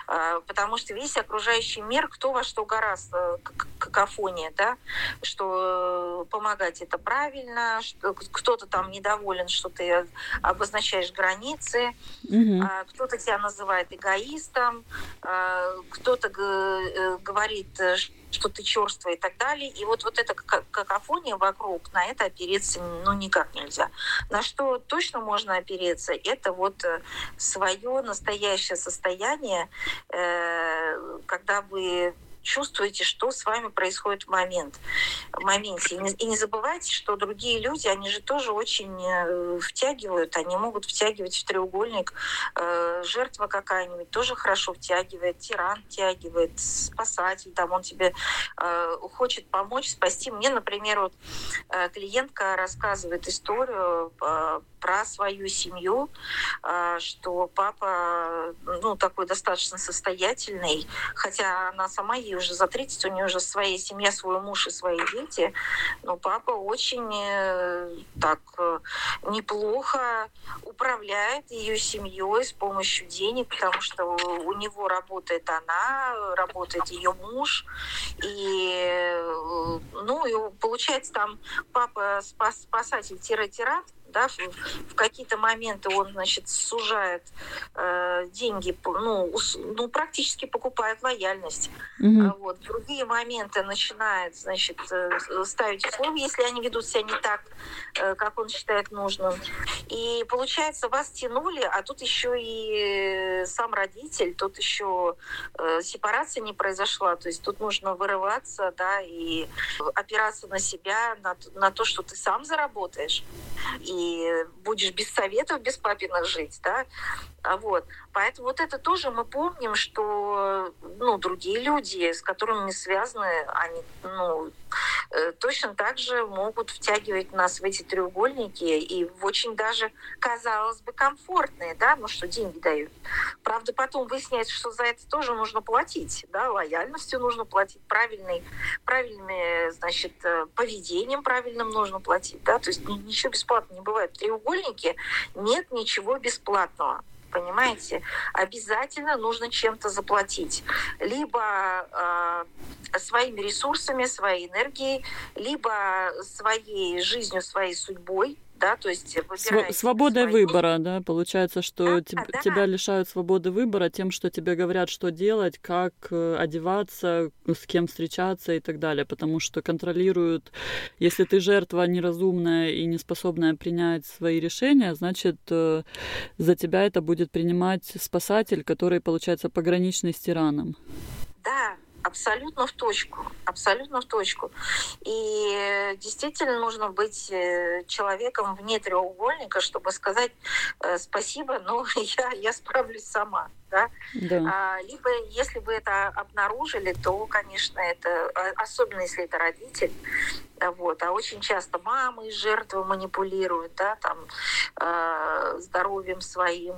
Э, потому что весь окружающий мир, кто во что гораст, э, какофония, да, что помогать это правильно, что кто-то там недоволен, что ты обозначаешь границы, угу. э, кто-то тебя называет эгоистом, э, кто-то э, говорит, что ты черствый и так далее. И вот, вот эта какофония вокруг, на это опереться ну, никак нельзя. На что точно можно опереться, это вот э, свое настоящее состояние, э, когда вы чувствуете, что с вами происходит в момент, в моменте. И не, и не забывайте, что другие люди, они же тоже очень э, втягивают, они могут втягивать в треугольник. Э, жертва какая-нибудь тоже хорошо втягивает, тиран втягивает, спасатель, там он тебе э, хочет помочь, спасти. Мне, например, вот клиентка рассказывает историю про свою семью, что папа, ну, такой достаточно состоятельный, хотя она сама ей уже за 30, у нее уже своя семья, свой муж и свои дети, но папа очень э, так э, неплохо управляет ее семьей с помощью денег, потому что у него работает она, работает ее муж, и ну и получается там папа спас, спасатель-тиран, да, в, в какие-то моменты он, значит, сужает э, деньги, ну, ну, практически покупает лояльность. Mm-hmm. Вот. Другие моменты начинает, значит, э, ставить условия, если они ведут себя не так, э, как он считает нужным. И получается, вас тянули, а тут еще и сам родитель, тут еще э, сепарация не произошла, то есть тут нужно вырываться, да, и опираться на себя, на, на то, что ты сам заработаешь. И будешь без советов, без папиных жить, да, а вот. Поэтому вот это тоже мы помним, что ну, другие люди, с которыми мы связаны, они ну, точно так же могут втягивать нас в эти треугольники и в очень даже, казалось бы, комфортные, да, ну что деньги дают. Правда, потом выясняется, что за это тоже нужно платить, да, лояльностью нужно платить, правильный, правильным, значит, э, поведением правильным нужно платить, да, то есть ничего бесплатно не бывает. В треугольнике нет ничего бесплатного понимаете? Обязательно нужно чем-то заплатить. Либо э, своими ресурсами, своей энергией, либо своей жизнью, своей судьбой, да, то есть Свободой свои... выбора, да, получается, что да, te- да. тебя лишают свободы выбора тем, что тебе говорят, что делать, как э, одеваться, с кем встречаться и так далее, потому что контролируют, если ты жертва неразумная и не способная принять свои решения, значит, э, за тебя это будет принимать спасатель, который, получается, пограничный с тираном. Да, Абсолютно в точку, абсолютно в точку. И действительно нужно быть э, человеком вне треугольника, чтобы сказать э, спасибо, но я, я справлюсь сама. Да? Да. А, либо, если вы это обнаружили, то, конечно, это, а, особенно если это родитель, вот, а очень часто мамы жертвы манипулируют, да, там, э, здоровьем своим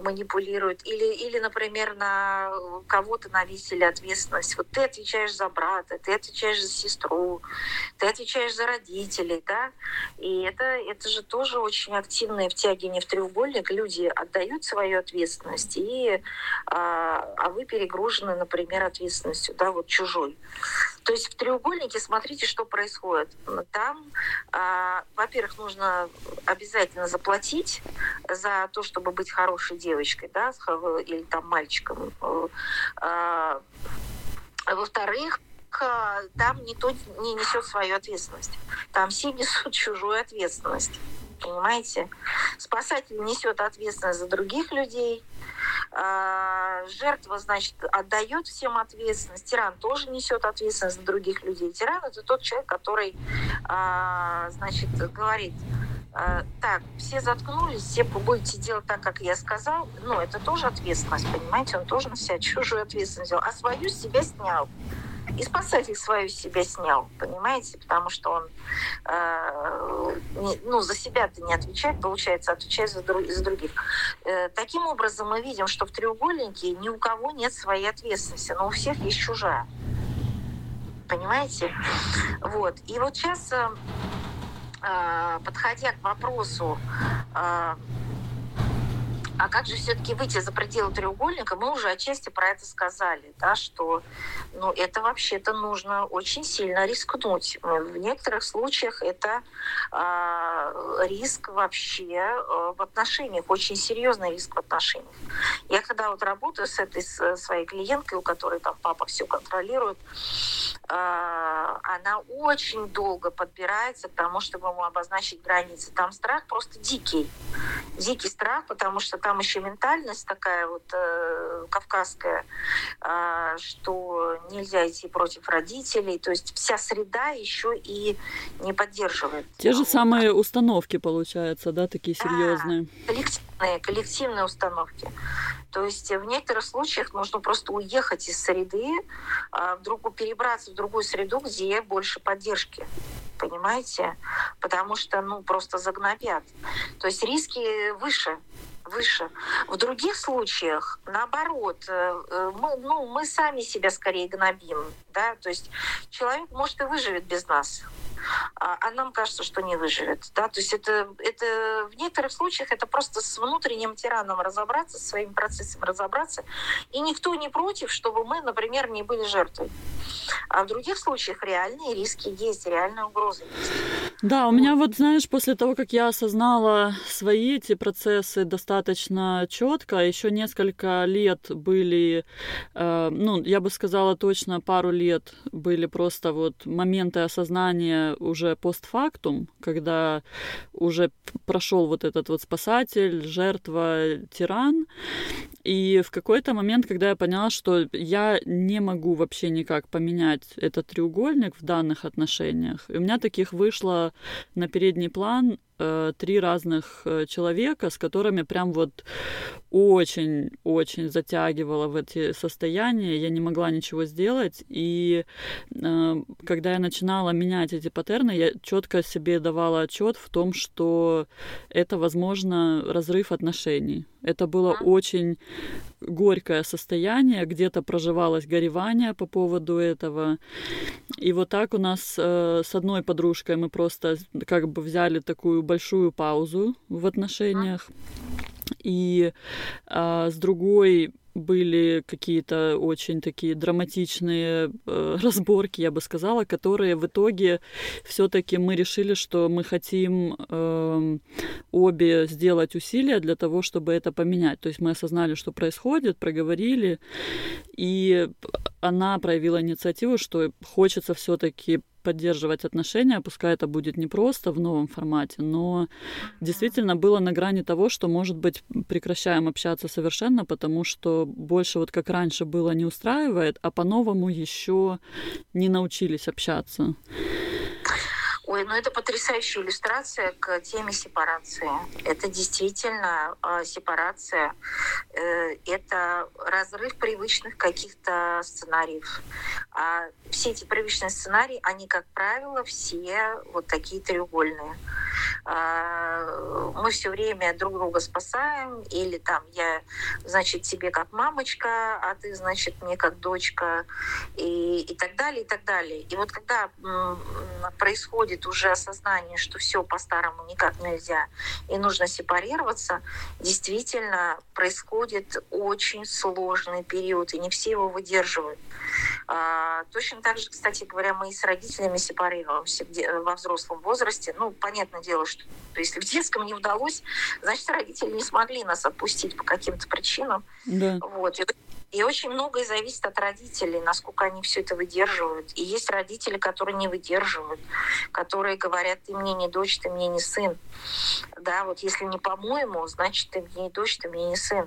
манипулируют, или, или, например, на кого-то навесили ответственность, вот ты отвечаешь за брата, ты отвечаешь за сестру, ты отвечаешь за родителей, да, и это, это же тоже очень активное втягивание в треугольник, люди отдают свою ответственность и а, а вы перегружены, например, ответственностью, да, вот чужой. То есть в треугольнике смотрите, что происходит. Там, а, во-первых, нужно обязательно заплатить за то, чтобы быть хорошей девочкой, да, или там мальчиком. А, во-вторых, там никто не несет свою ответственность. Там все несут чужую ответственность. Понимаете? Спасатель несет ответственность за других людей, а, жертва, значит, отдает всем ответственность. Тиран тоже несет ответственность за других людей. Тиран это тот человек, который, а, значит, говорит, а, так, все заткнулись, все будете делать так, как я сказал. Ну, это тоже ответственность, понимаете? Он тоже на себя чужую ответственность взял, а свою с себя снял. И спасатель свою себя снял, понимаете? Потому что он э, не, ну, за себя-то не отвечает, получается, отвечает за, друг, за других. Э, таким образом, мы видим, что в треугольнике ни у кого нет своей ответственности, но у всех есть чужая. Понимаете? Вот. И вот сейчас, э, э подходя к вопросу, э, а как же все-таки выйти за пределы треугольника? Мы уже отчасти про это сказали, да, что ну, это вообще-то нужно очень сильно рискнуть. В некоторых случаях это э, риск вообще э, в отношениях, очень серьезный риск в отношениях. Я когда вот работаю с этой с своей клиенткой, у которой там папа все контролирует, э, она очень долго подбирается к тому, чтобы ему обозначить границы. Там страх просто дикий. Дикий страх, потому что там еще ментальность такая вот э, кавказская, э, что нельзя идти против родителей, то есть вся среда еще и не поддерживает. Те же самые установки, получается, да, такие серьезные. Да, коллективные, коллективные установки. То есть в некоторых случаях нужно просто уехать из среды, а вдруг перебраться в другую среду, где больше поддержки понимаете? Потому что, ну, просто загнобят. То есть риски выше выше. В других случаях, наоборот, э, э, мы, ну, мы сами себя скорее гнобим. Да? То есть человек, может, и выживет без нас, а, а нам кажется, что не выживет. Да? То есть это, это в некоторых случаях это просто с внутренним тираном разобраться, с своим процессом разобраться. И никто не против, чтобы мы, например, не были жертвой. А в других случаях реальные риски есть, реальные угрозы есть. Да, у меня вот, знаешь, после того, как я осознала свои эти процессы достаточно четко, еще несколько лет были, э, ну, я бы сказала точно пару лет были просто вот моменты осознания уже постфактум, когда уже прошел вот этот вот спасатель, жертва, тиран. И в какой-то момент, когда я поняла, что я не могу вообще никак поменять этот треугольник в данных отношениях, у меня таких вышло на передний план э, три разных э, человека, с которыми прям вот очень-очень затягивала в эти состояния, я не могла ничего сделать. И э, когда я начинала менять эти паттерны, я четко себе давала отчет в том, что это, возможно, разрыв отношений. Это было очень горькое состояние, где-то проживалось горевание по поводу этого. И вот так у нас э, с одной подружкой мы просто как бы взяли такую большую паузу в отношениях. И а, с другой были какие-то очень такие драматичные э, разборки, я бы сказала, которые в итоге все-таки мы решили, что мы хотим э, обе сделать усилия для того, чтобы это поменять. То есть мы осознали, что происходит, проговорили, и она проявила инициативу, что хочется все-таки поддерживать отношения, пускай это будет непросто в новом формате, но действительно было на грани того, что, может быть, прекращаем общаться совершенно, потому что больше вот как раньше было не устраивает, а по-новому еще не научились общаться. Ой, ну это потрясающая иллюстрация к теме сепарации. Это действительно э, сепарация. Э, это разрыв привычных каких-то сценариев. А все эти привычные сценарии, они, как правило, все вот такие треугольные. Э, мы все время друг друга спасаем, или там я, значит, тебе как мамочка, а ты, значит, мне как дочка, и, и так далее, и так далее. И вот когда м, происходит приходит уже осознание, что все по-старому никак нельзя, и нужно сепарироваться, действительно происходит очень сложный период, и не все его выдерживают. А, точно так же, кстати говоря, мы и с родителями сепарируемся во взрослом возрасте. Ну, понятное дело, что если в детском не удалось, значит, родители не смогли нас отпустить по каким-то причинам. Да. Вот. И и очень многое зависит от родителей, насколько они все это выдерживают. И есть родители, которые не выдерживают, которые говорят, ты мне не дочь, ты мне не сын. Да, вот если не по-моему, значит, ты мне не дочь, ты мне не сын.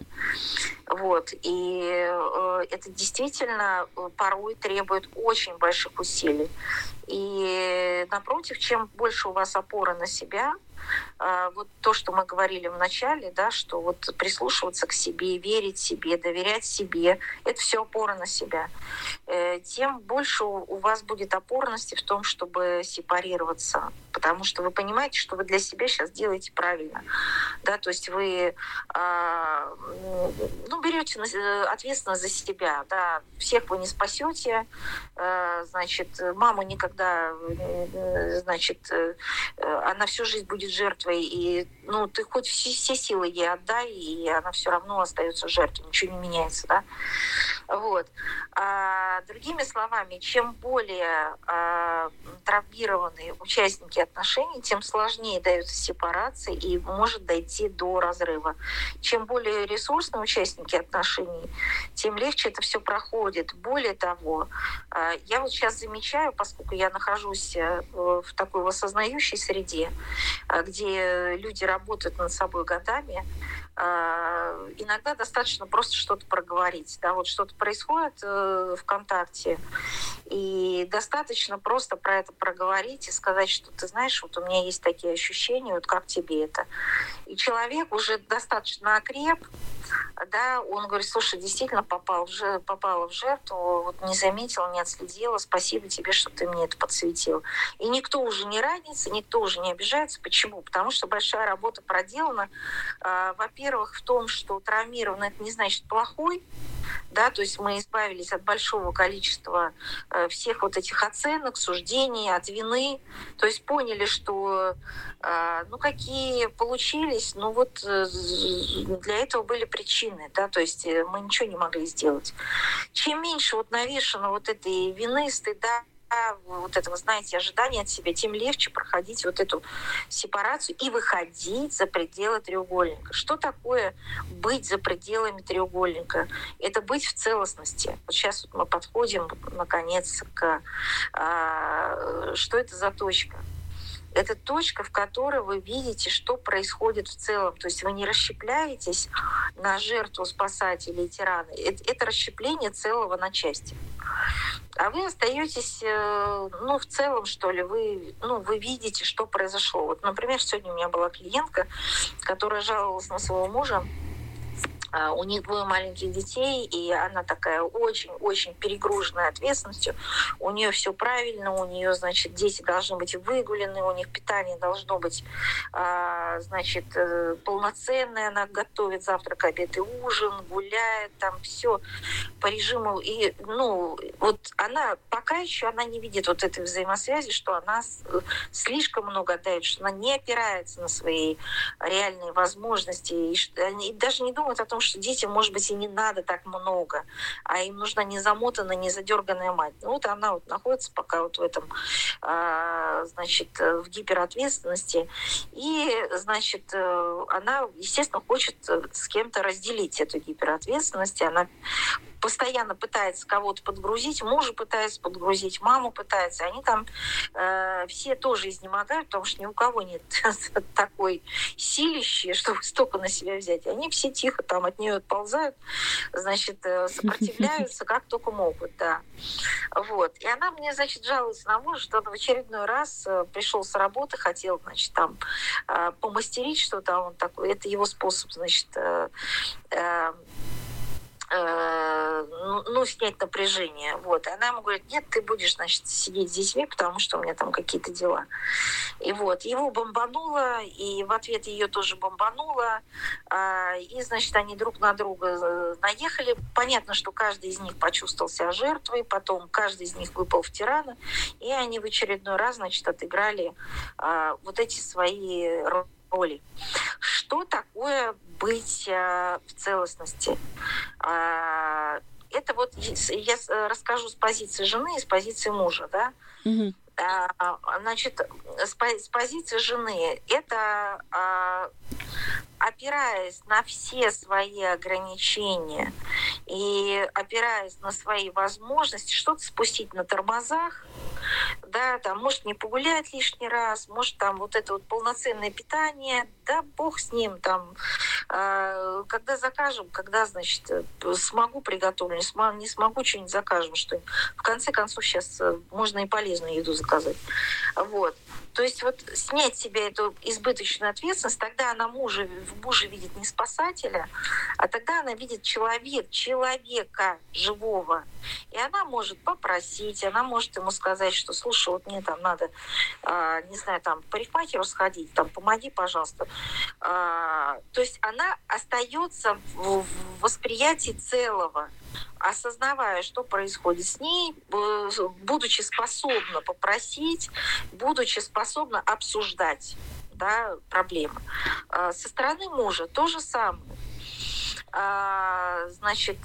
Вот. И э, это действительно э, порой требует очень больших усилий. И напротив, чем больше у вас опора на себя, вот то, что мы говорили в начале, да, что вот прислушиваться к себе, верить себе, доверять себе, это все опора на себя. Э, тем больше у вас будет опорности в том, чтобы сепарироваться, потому что вы понимаете, что вы для себя сейчас делаете правильно, да, то есть вы а, ну, берете э, ответственность за себя, да, всех вы не спасете, э, значит, маму никогда, значит, она всю жизнь будет жертвой, и ну, ты хоть все, все силы ей отдай, и она все равно остается жертвой, ничего не меняется, да. Вот. А, другими словами, чем более а, травмированные участники отношений, тем сложнее дается сепарация и может дойти до разрыва. Чем более ресурсные участники отношений, тем легче это все проходит. Более того, а, я вот сейчас замечаю, поскольку я нахожусь э, в такой осознающей среде, а, где люди работают над собой годами, иногда достаточно просто что-то проговорить. Да, вот что-то происходит э, ВКонтакте, и достаточно просто про это проговорить и сказать, что ты знаешь, вот у меня есть такие ощущения, вот как тебе это. И человек уже достаточно окреп, да, он говорит, слушай, действительно попал в, попала в жертву, вот не заметила, не отследила, спасибо тебе, что ты мне это подсветил. И никто уже не ранится, никто уже не обижается. Почему? Потому что большая работа проделана. А, во-первых, в том, что травмированный это не значит плохой, да, то есть мы избавились от большого количества э, всех вот этих оценок, суждений, от вины, то есть поняли, что э, ну какие получились, ну вот э, для этого были причины, да, то есть мы ничего не могли сделать. Чем меньше вот навешено вот этой вины, стыда, вот этого, знаете, ожидания от себя, тем легче проходить вот эту сепарацию и выходить за пределы треугольника. Что такое быть за пределами треугольника? Это быть в целостности. Вот сейчас вот мы подходим, наконец, к... А, что это за точка? это точка, в которой вы видите, что происходит в целом. То есть вы не расщепляетесь на жертву спасателей и тирана. Это, это расщепление целого на части. А вы остаетесь, э, ну, в целом, что ли, вы, ну, вы видите, что произошло. Вот, например, сегодня у меня была клиентка, которая жаловалась на своего мужа, у них двое маленьких детей, и она такая очень-очень перегруженная ответственностью. У нее все правильно, у нее, значит, дети должны быть выгулены, у них питание должно быть, а, значит, э, полноценное, она готовит завтрак, обед и ужин, гуляет, там все по режиму. И, ну, вот она пока еще она не видит вот этой взаимосвязи, что она слишком много отдает, что она не опирается на свои реальные возможности, и, и даже не думает о том, что детям, может быть, и не надо так много, а им нужна не замотанная, не задерганная мать. Ну вот она вот находится пока вот в этом, а, значит, в гиперответственности. И, значит, э, она, естественно, хочет с кем-то разделить эту гиперответственность. Она постоянно пытается кого-то подгрузить, мужа пытается подгрузить, маму пытается. Они там э, все тоже изнемогают, потому что ни у кого нет такой силищи, чтобы столько на себя взять. Они все тихо там от нее отползают, значит, э, сопротивляются как только могут, да. Вот. И она мне, значит, жалуется на мужа, что он в очередной раз э, пришел с работы, хотел, значит, там э, помастерить что-то, а он такой, это его способ, значит, Э, ну, ну, снять напряжение. Вот. И она ему говорит, нет, ты будешь, значит, сидеть с детьми, потому что у меня там какие-то дела. И вот, его бомбануло, и в ответ ее тоже бомбануло. А, и, значит, они друг на друга э, наехали. Понятно, что каждый из них почувствовал себя жертвой, потом каждый из них выпал в тирана, и они в очередной раз, значит, отыграли а, вот эти свои роли. Что такое быть э, в целостности? А, это вот я расскажу с позиции жены и с позиции мужа, да. Угу. Значит, с позиции жены это а, опираясь на все свои ограничения и опираясь на свои возможности, что-то спустить на тормозах, да, там, может, не погулять лишний раз, может, там, вот это вот полноценное питание, да, бог с ним, там, э, когда закажем, когда, значит, смогу приготовлю, не смогу, не смогу что-нибудь закажем, что в конце концов сейчас э, можно и полезную еду заказать, вот. То есть вот снять себе эту избыточную ответственность, тогда она мужа, в муже видит не спасателя, а тогда она видит человек, человека живого. И она может попросить, она может ему сказать, что, слушай, вот мне там надо, э, не знаю, там, парикмахеру сходить, там, помоги, пожалуйста. Э, то есть она остается в, восприятии целого осознавая, что происходит с ней, будучи способна попросить, будучи способна обсуждать да, проблемы. А, со стороны мужа то же самое. А, значит,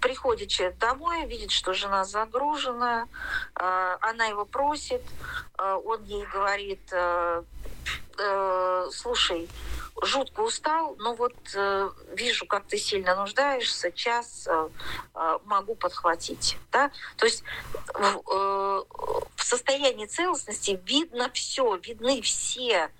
приходит человек домой, видит, что жена загружена, э, она его просит, он ей говорит, э, слушай, жутко устал, но вот вижу, как ты сильно нуждаешься, час могу подхватить. Да? То есть в, в состоянии целостности видно все, видны все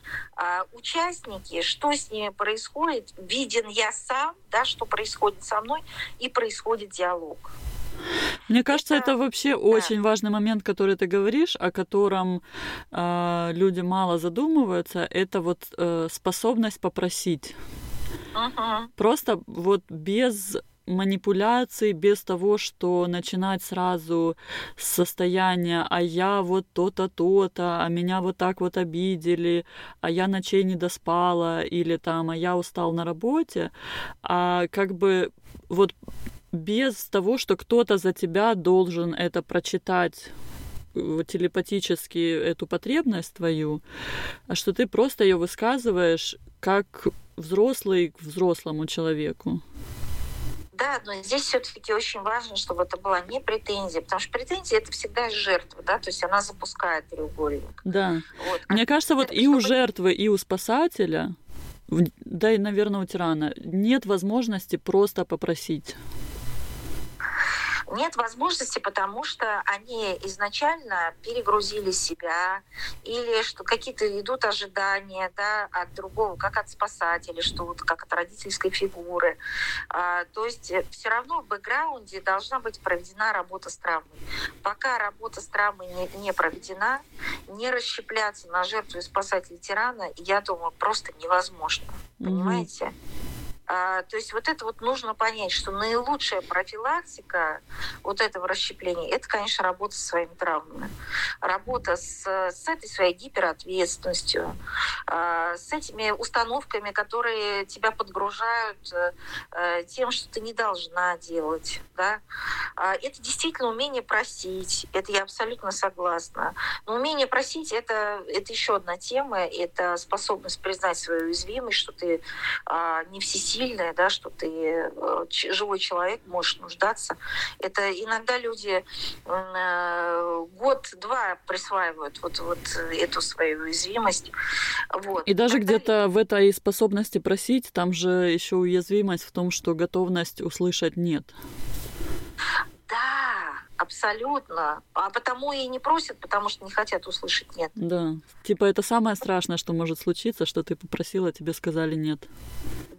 участники, что с ними происходит, виден я сам, да, что происходит со мной, и происходит диалог. Мне кажется, это, это вообще да. очень важный момент, который ты говоришь, о котором э, люди мало задумываются. Это вот э, способность попросить. Uh-huh. Просто вот без манипуляций, без того, что начинать сразу с состояния, а я вот то-то, то-то, а меня вот так вот обидели, а я ночей не доспала, или там, а я устал на работе, а как бы вот без того, что кто-то за тебя должен это прочитать э, телепатически эту потребность твою, а что ты просто ее высказываешь как взрослый к взрослому человеку. Да, но здесь все-таки очень важно, чтобы это была не претензия, потому что претензия это всегда жертва, да, то есть она запускает треугольник. Да. Вот. Мне кажется, вот и у жертвы, и у спасателя, да и, наверное, у тирана нет возможности просто попросить. Нет возможности, потому что они изначально перегрузили себя или что какие-то идут ожидания да, от другого, как от спасателя, что вот как от родительской фигуры. А, то есть э, все равно в бэкграунде должна быть проведена работа с травмой. Пока работа с травмой не, не проведена, не расщепляться на жертву и спасателя тирана, я думаю, просто невозможно. Понимаете? А, то есть вот это вот нужно понять, что наилучшая профилактика вот этого расщепления, это, конечно, работа со своими травмами. Работа с, с этой своей гиперответственностью, а, с этими установками, которые тебя подгружают э, тем, что ты не должна делать. Да? А, это действительно умение просить, это я абсолютно согласна. Но умение просить это, это еще одна тема, это способность признать свою уязвимость, что ты не всесильный сильное, да, что ты э, живой человек, можешь нуждаться. Это иногда люди э, год-два присваивают вот, вот эту свою уязвимость. Вот. И даже где-то в этой способности просить, там же еще уязвимость в том, что готовность услышать нет. Да, Абсолютно. А потому и не просят, потому что не хотят услышать нет. Да. Типа это самое страшное, что может случиться, что ты попросила, тебе сказали нет.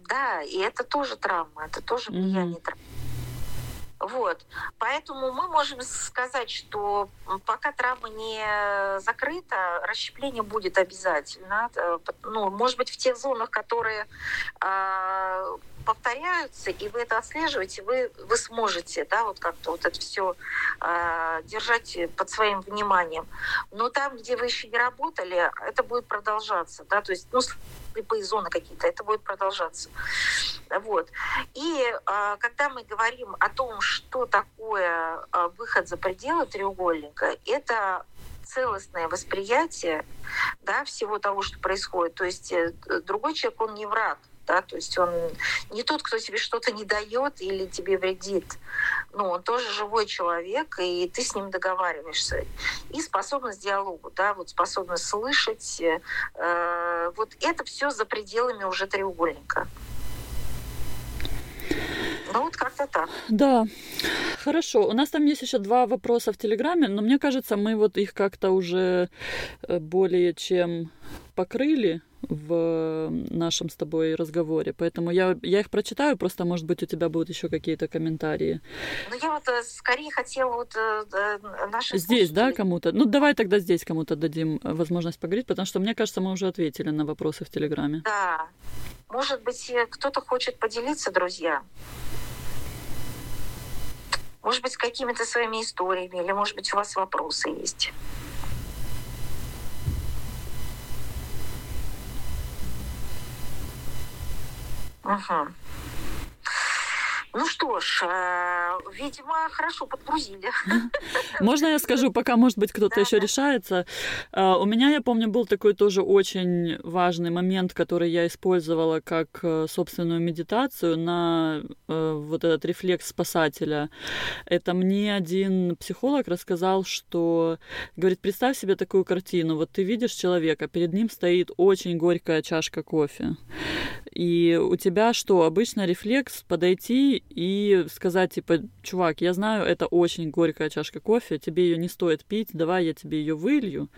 Да, и это тоже травма, это тоже влияние mm-hmm. травмы. Вот. Поэтому мы можем сказать, что пока травма не закрыта, расщепление будет обязательно. Э, ну, может быть, в тех зонах, которые э, повторяются, и вы это отслеживаете, вы, вы сможете, да, вот как-то вот это все э, держать под своим вниманием. Но там, где вы еще не работали, это будет продолжаться, да, то есть, ну, слепые зоны какие-то, это будет продолжаться. Вот. И э, когда мы говорим о том, что такое э, выход за пределы треугольника, это целостное восприятие да, всего того, что происходит. То есть э, другой человек, он не враг да, то есть он не тот, кто тебе что-то не дает или тебе вредит. Ну, он тоже живой человек, и ты с ним договариваешься. И способность диалогу, да, вот способность слышать, э, вот это все за пределами уже треугольника. Ну вот как-то так. Да, хорошо. У нас там есть еще два вопроса в Телеграме, но мне кажется, мы вот их как-то уже э, более чем покрыли в нашем с тобой разговоре. Поэтому я, я их прочитаю, просто, может быть, у тебя будут еще какие-то комментарии. Ну, я вот э, скорее хотела вот э, наши Здесь, слушатели... да, кому-то? Ну, давай тогда здесь кому-то дадим возможность поговорить, потому что, мне кажется, мы уже ответили на вопросы в Телеграме. Да. Может быть, кто-то хочет поделиться, друзья? Может быть, с какими-то своими историями, или, может быть, у вас вопросы есть? Угу. Ну что ж, э, видимо, хорошо подгрузили. Можно я скажу, пока, может быть, кто-то да, еще да. решается? А, у меня, я помню, был такой тоже очень важный момент, который я использовала как э, собственную медитацию на э, вот этот рефлекс спасателя. Это мне один психолог рассказал, что, говорит, представь себе такую картину. Вот ты видишь человека, перед ним стоит очень горькая чашка кофе. И у тебя что, обычно рефлекс подойти и сказать, типа, чувак, я знаю, это очень горькая чашка кофе, тебе ее не стоит пить, давай я тебе ее вылью,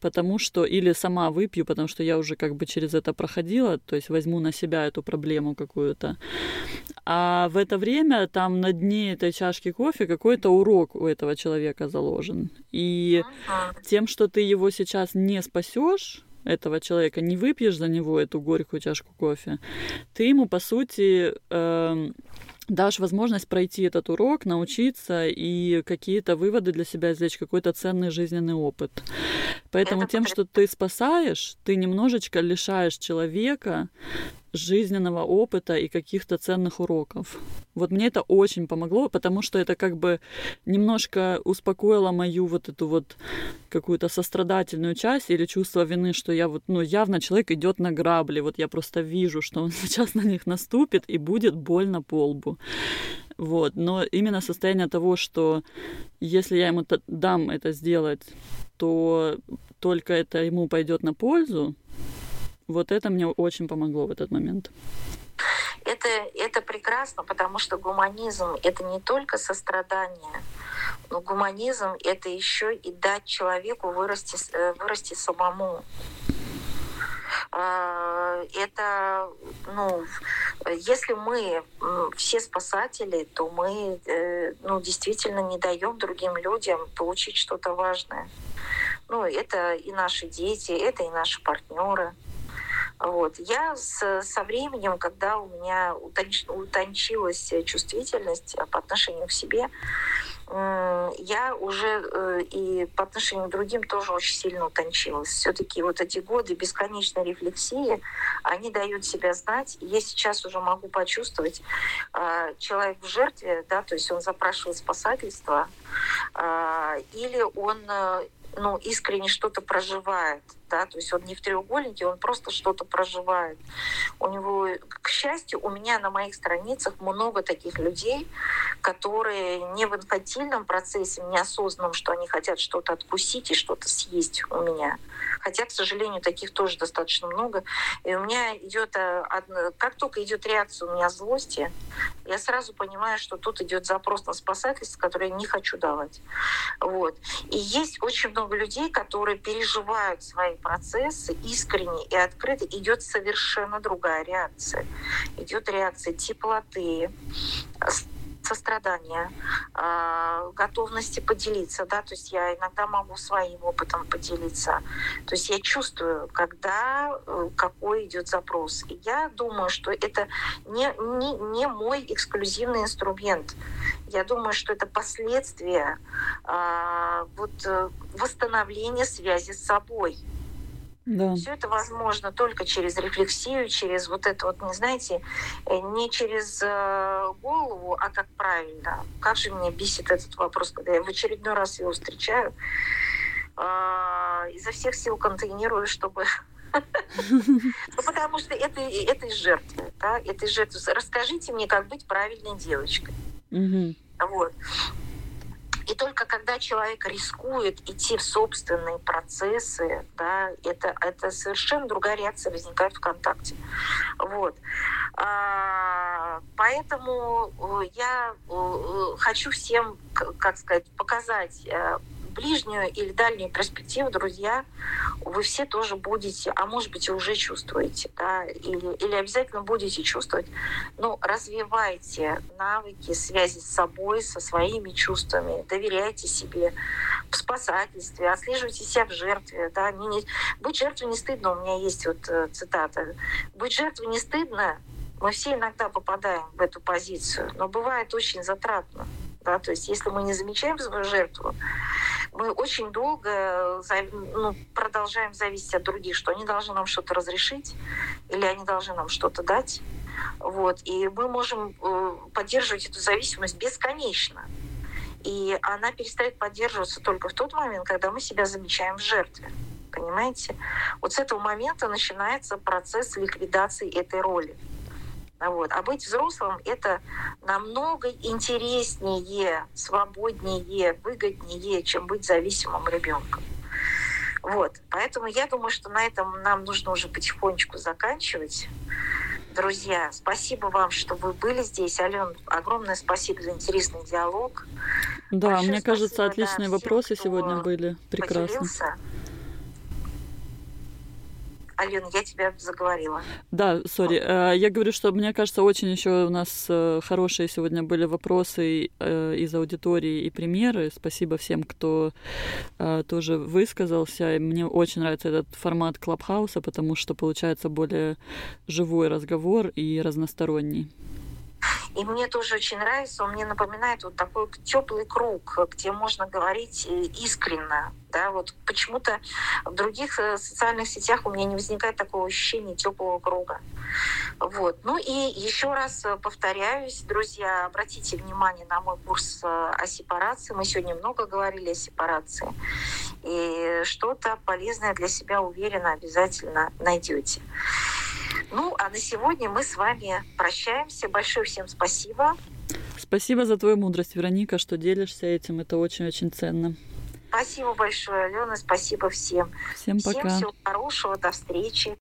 потому что, или сама выпью, потому что я уже как бы через это проходила, то есть возьму на себя эту проблему какую-то. А в это время там на дне этой чашки кофе какой-то урок у этого человека заложен. И тем, что ты его сейчас не спасешь, этого человека, не выпьешь за него эту горькую чашку кофе, ты ему, по сути, э, дашь возможность пройти этот урок, научиться и какие-то выводы для себя извлечь, какой-то ценный жизненный опыт. Поэтому Это тем, что ты спасаешь, ты немножечко лишаешь человека жизненного опыта и каких-то ценных уроков. Вот мне это очень помогло, потому что это как бы немножко успокоило мою вот эту вот какую-то сострадательную часть или чувство вины, что я вот, ну, явно человек идет на грабли, вот я просто вижу, что он сейчас на них наступит и будет больно по лбу. Вот. Но именно состояние того, что если я ему дам это сделать, то только это ему пойдет на пользу, вот это мне очень помогло в этот момент. Это, это прекрасно, потому что гуманизм — это не только сострадание, но гуманизм — это еще и дать человеку вырасти, э, вырасти самому. А, это, ну, если мы все спасатели, то мы, э, ну, действительно не даем другим людям получить что-то важное. Ну, это и наши дети, это и наши партнеры. Вот. Я с, со временем, когда у меня утонч, утончилась чувствительность по отношению к себе, я уже э, и по отношению к другим тоже очень сильно утончилась. Все-таки вот эти годы бесконечной рефлексии, они дают себя знать. Я сейчас уже могу почувствовать, а, человек в жертве, да, то есть он запрашивает спасательство, а, или он э, ну, искренне что-то проживает, да, то есть он не в треугольнике, он просто что-то проживает. У него, к счастью, у меня на моих страницах много таких людей, которые не в инфантильном процессе, неосознанном, что они хотят что-то откусить и что-то съесть у меня. Хотя, к сожалению, таких тоже достаточно много. И у меня идет, э, как только идет реакция у меня злости, я сразу понимаю, что тут идет запрос на спасательство, который я не хочу давать. Вот. И есть очень много людей, которые переживают свои процессы искренне и открыто. Идет совершенно другая реакция. Идет реакция теплоты, сострадания, а, готовности поделиться, да, то есть я иногда могу своим опытом поделиться. То есть я чувствую, когда э, какой идет запрос. И я думаю, что это не, не, не мой эксклюзивный инструмент. Я думаю, что это последствия а, вот, э, восстановления связи с собой. Да. Все это возможно только через рефлексию, через вот это вот, не знаете, э, не через э, голову, а как правильно. Как же меня бесит этот вопрос, когда я в очередной раз его встречаю. Э, изо всех сил контейнирую, чтобы ну, потому что это, это из жертвы, да, это из жертвы. Расскажите мне, как быть правильной девочкой. Вот. И только когда человек рискует идти в собственные процессы, да, это, это совершенно другая реакция возникает в контакте. Вот. А, поэтому э, я э, хочу всем, как сказать, показать э, ближнюю или дальнюю перспективу, друзья, вы все тоже будете, а может быть и уже чувствуете, да, или, или обязательно будете чувствовать, но развивайте навыки связи с собой, со своими чувствами, доверяйте себе в спасательстве, отслеживайте себя в жертве, да, не, быть жертвой не стыдно, у меня есть вот э, цитата, быть жертвой не стыдно, мы все иногда попадаем в эту позицию, но бывает очень затратно. Да? То есть если мы не замечаем свою жертву, мы очень долго ну, продолжаем зависеть от других, что они должны нам что-то разрешить или они должны нам что-то дать. Вот. И мы можем э, поддерживать эту зависимость бесконечно. И она перестает поддерживаться только в тот момент, когда мы себя замечаем в жертве. Понимаете? Вот с этого момента начинается процесс ликвидации этой роли. Вот. А быть взрослым — это намного интереснее, свободнее, выгоднее, чем быть зависимым ребенком. Вот. Поэтому я думаю, что на этом нам нужно уже потихонечку заканчивать. Друзья, спасибо вам, что вы были здесь. Ален, огромное спасибо за интересный диалог. Да, Большое мне кажется, отличные да, вопросы всем, сегодня были. Прекрасно. Поделился. Алена, я тебя заговорила. Да, сори. Э, я говорю, что мне кажется, очень еще у нас э, хорошие сегодня были вопросы э, из аудитории и примеры. Спасибо всем, кто тоже высказался. Мне очень нравится этот формат Клабхауса, потому что получается более живой разговор и разносторонний. И мне тоже очень нравится, он мне напоминает вот такой теплый круг, где можно говорить э, искренно. Да, вот почему-то в других э, социальных сетях у меня не возникает такого ощущения теплого круга. Вот. Ну и еще раз э, повторяюсь, друзья, обратите внимание на мой курс о сепарации. Мы сегодня много говорили о сепарации. И что-то полезное для себя, уверенно, обязательно найдете. Ну, а на сегодня мы с вами прощаемся. Большое всем спасибо. Спасибо за твою мудрость, Вероника, что делишься этим. Это очень-очень ценно. Спасибо большое, Алена. Спасибо всем. Всем пока. Всем всего хорошего. До встречи.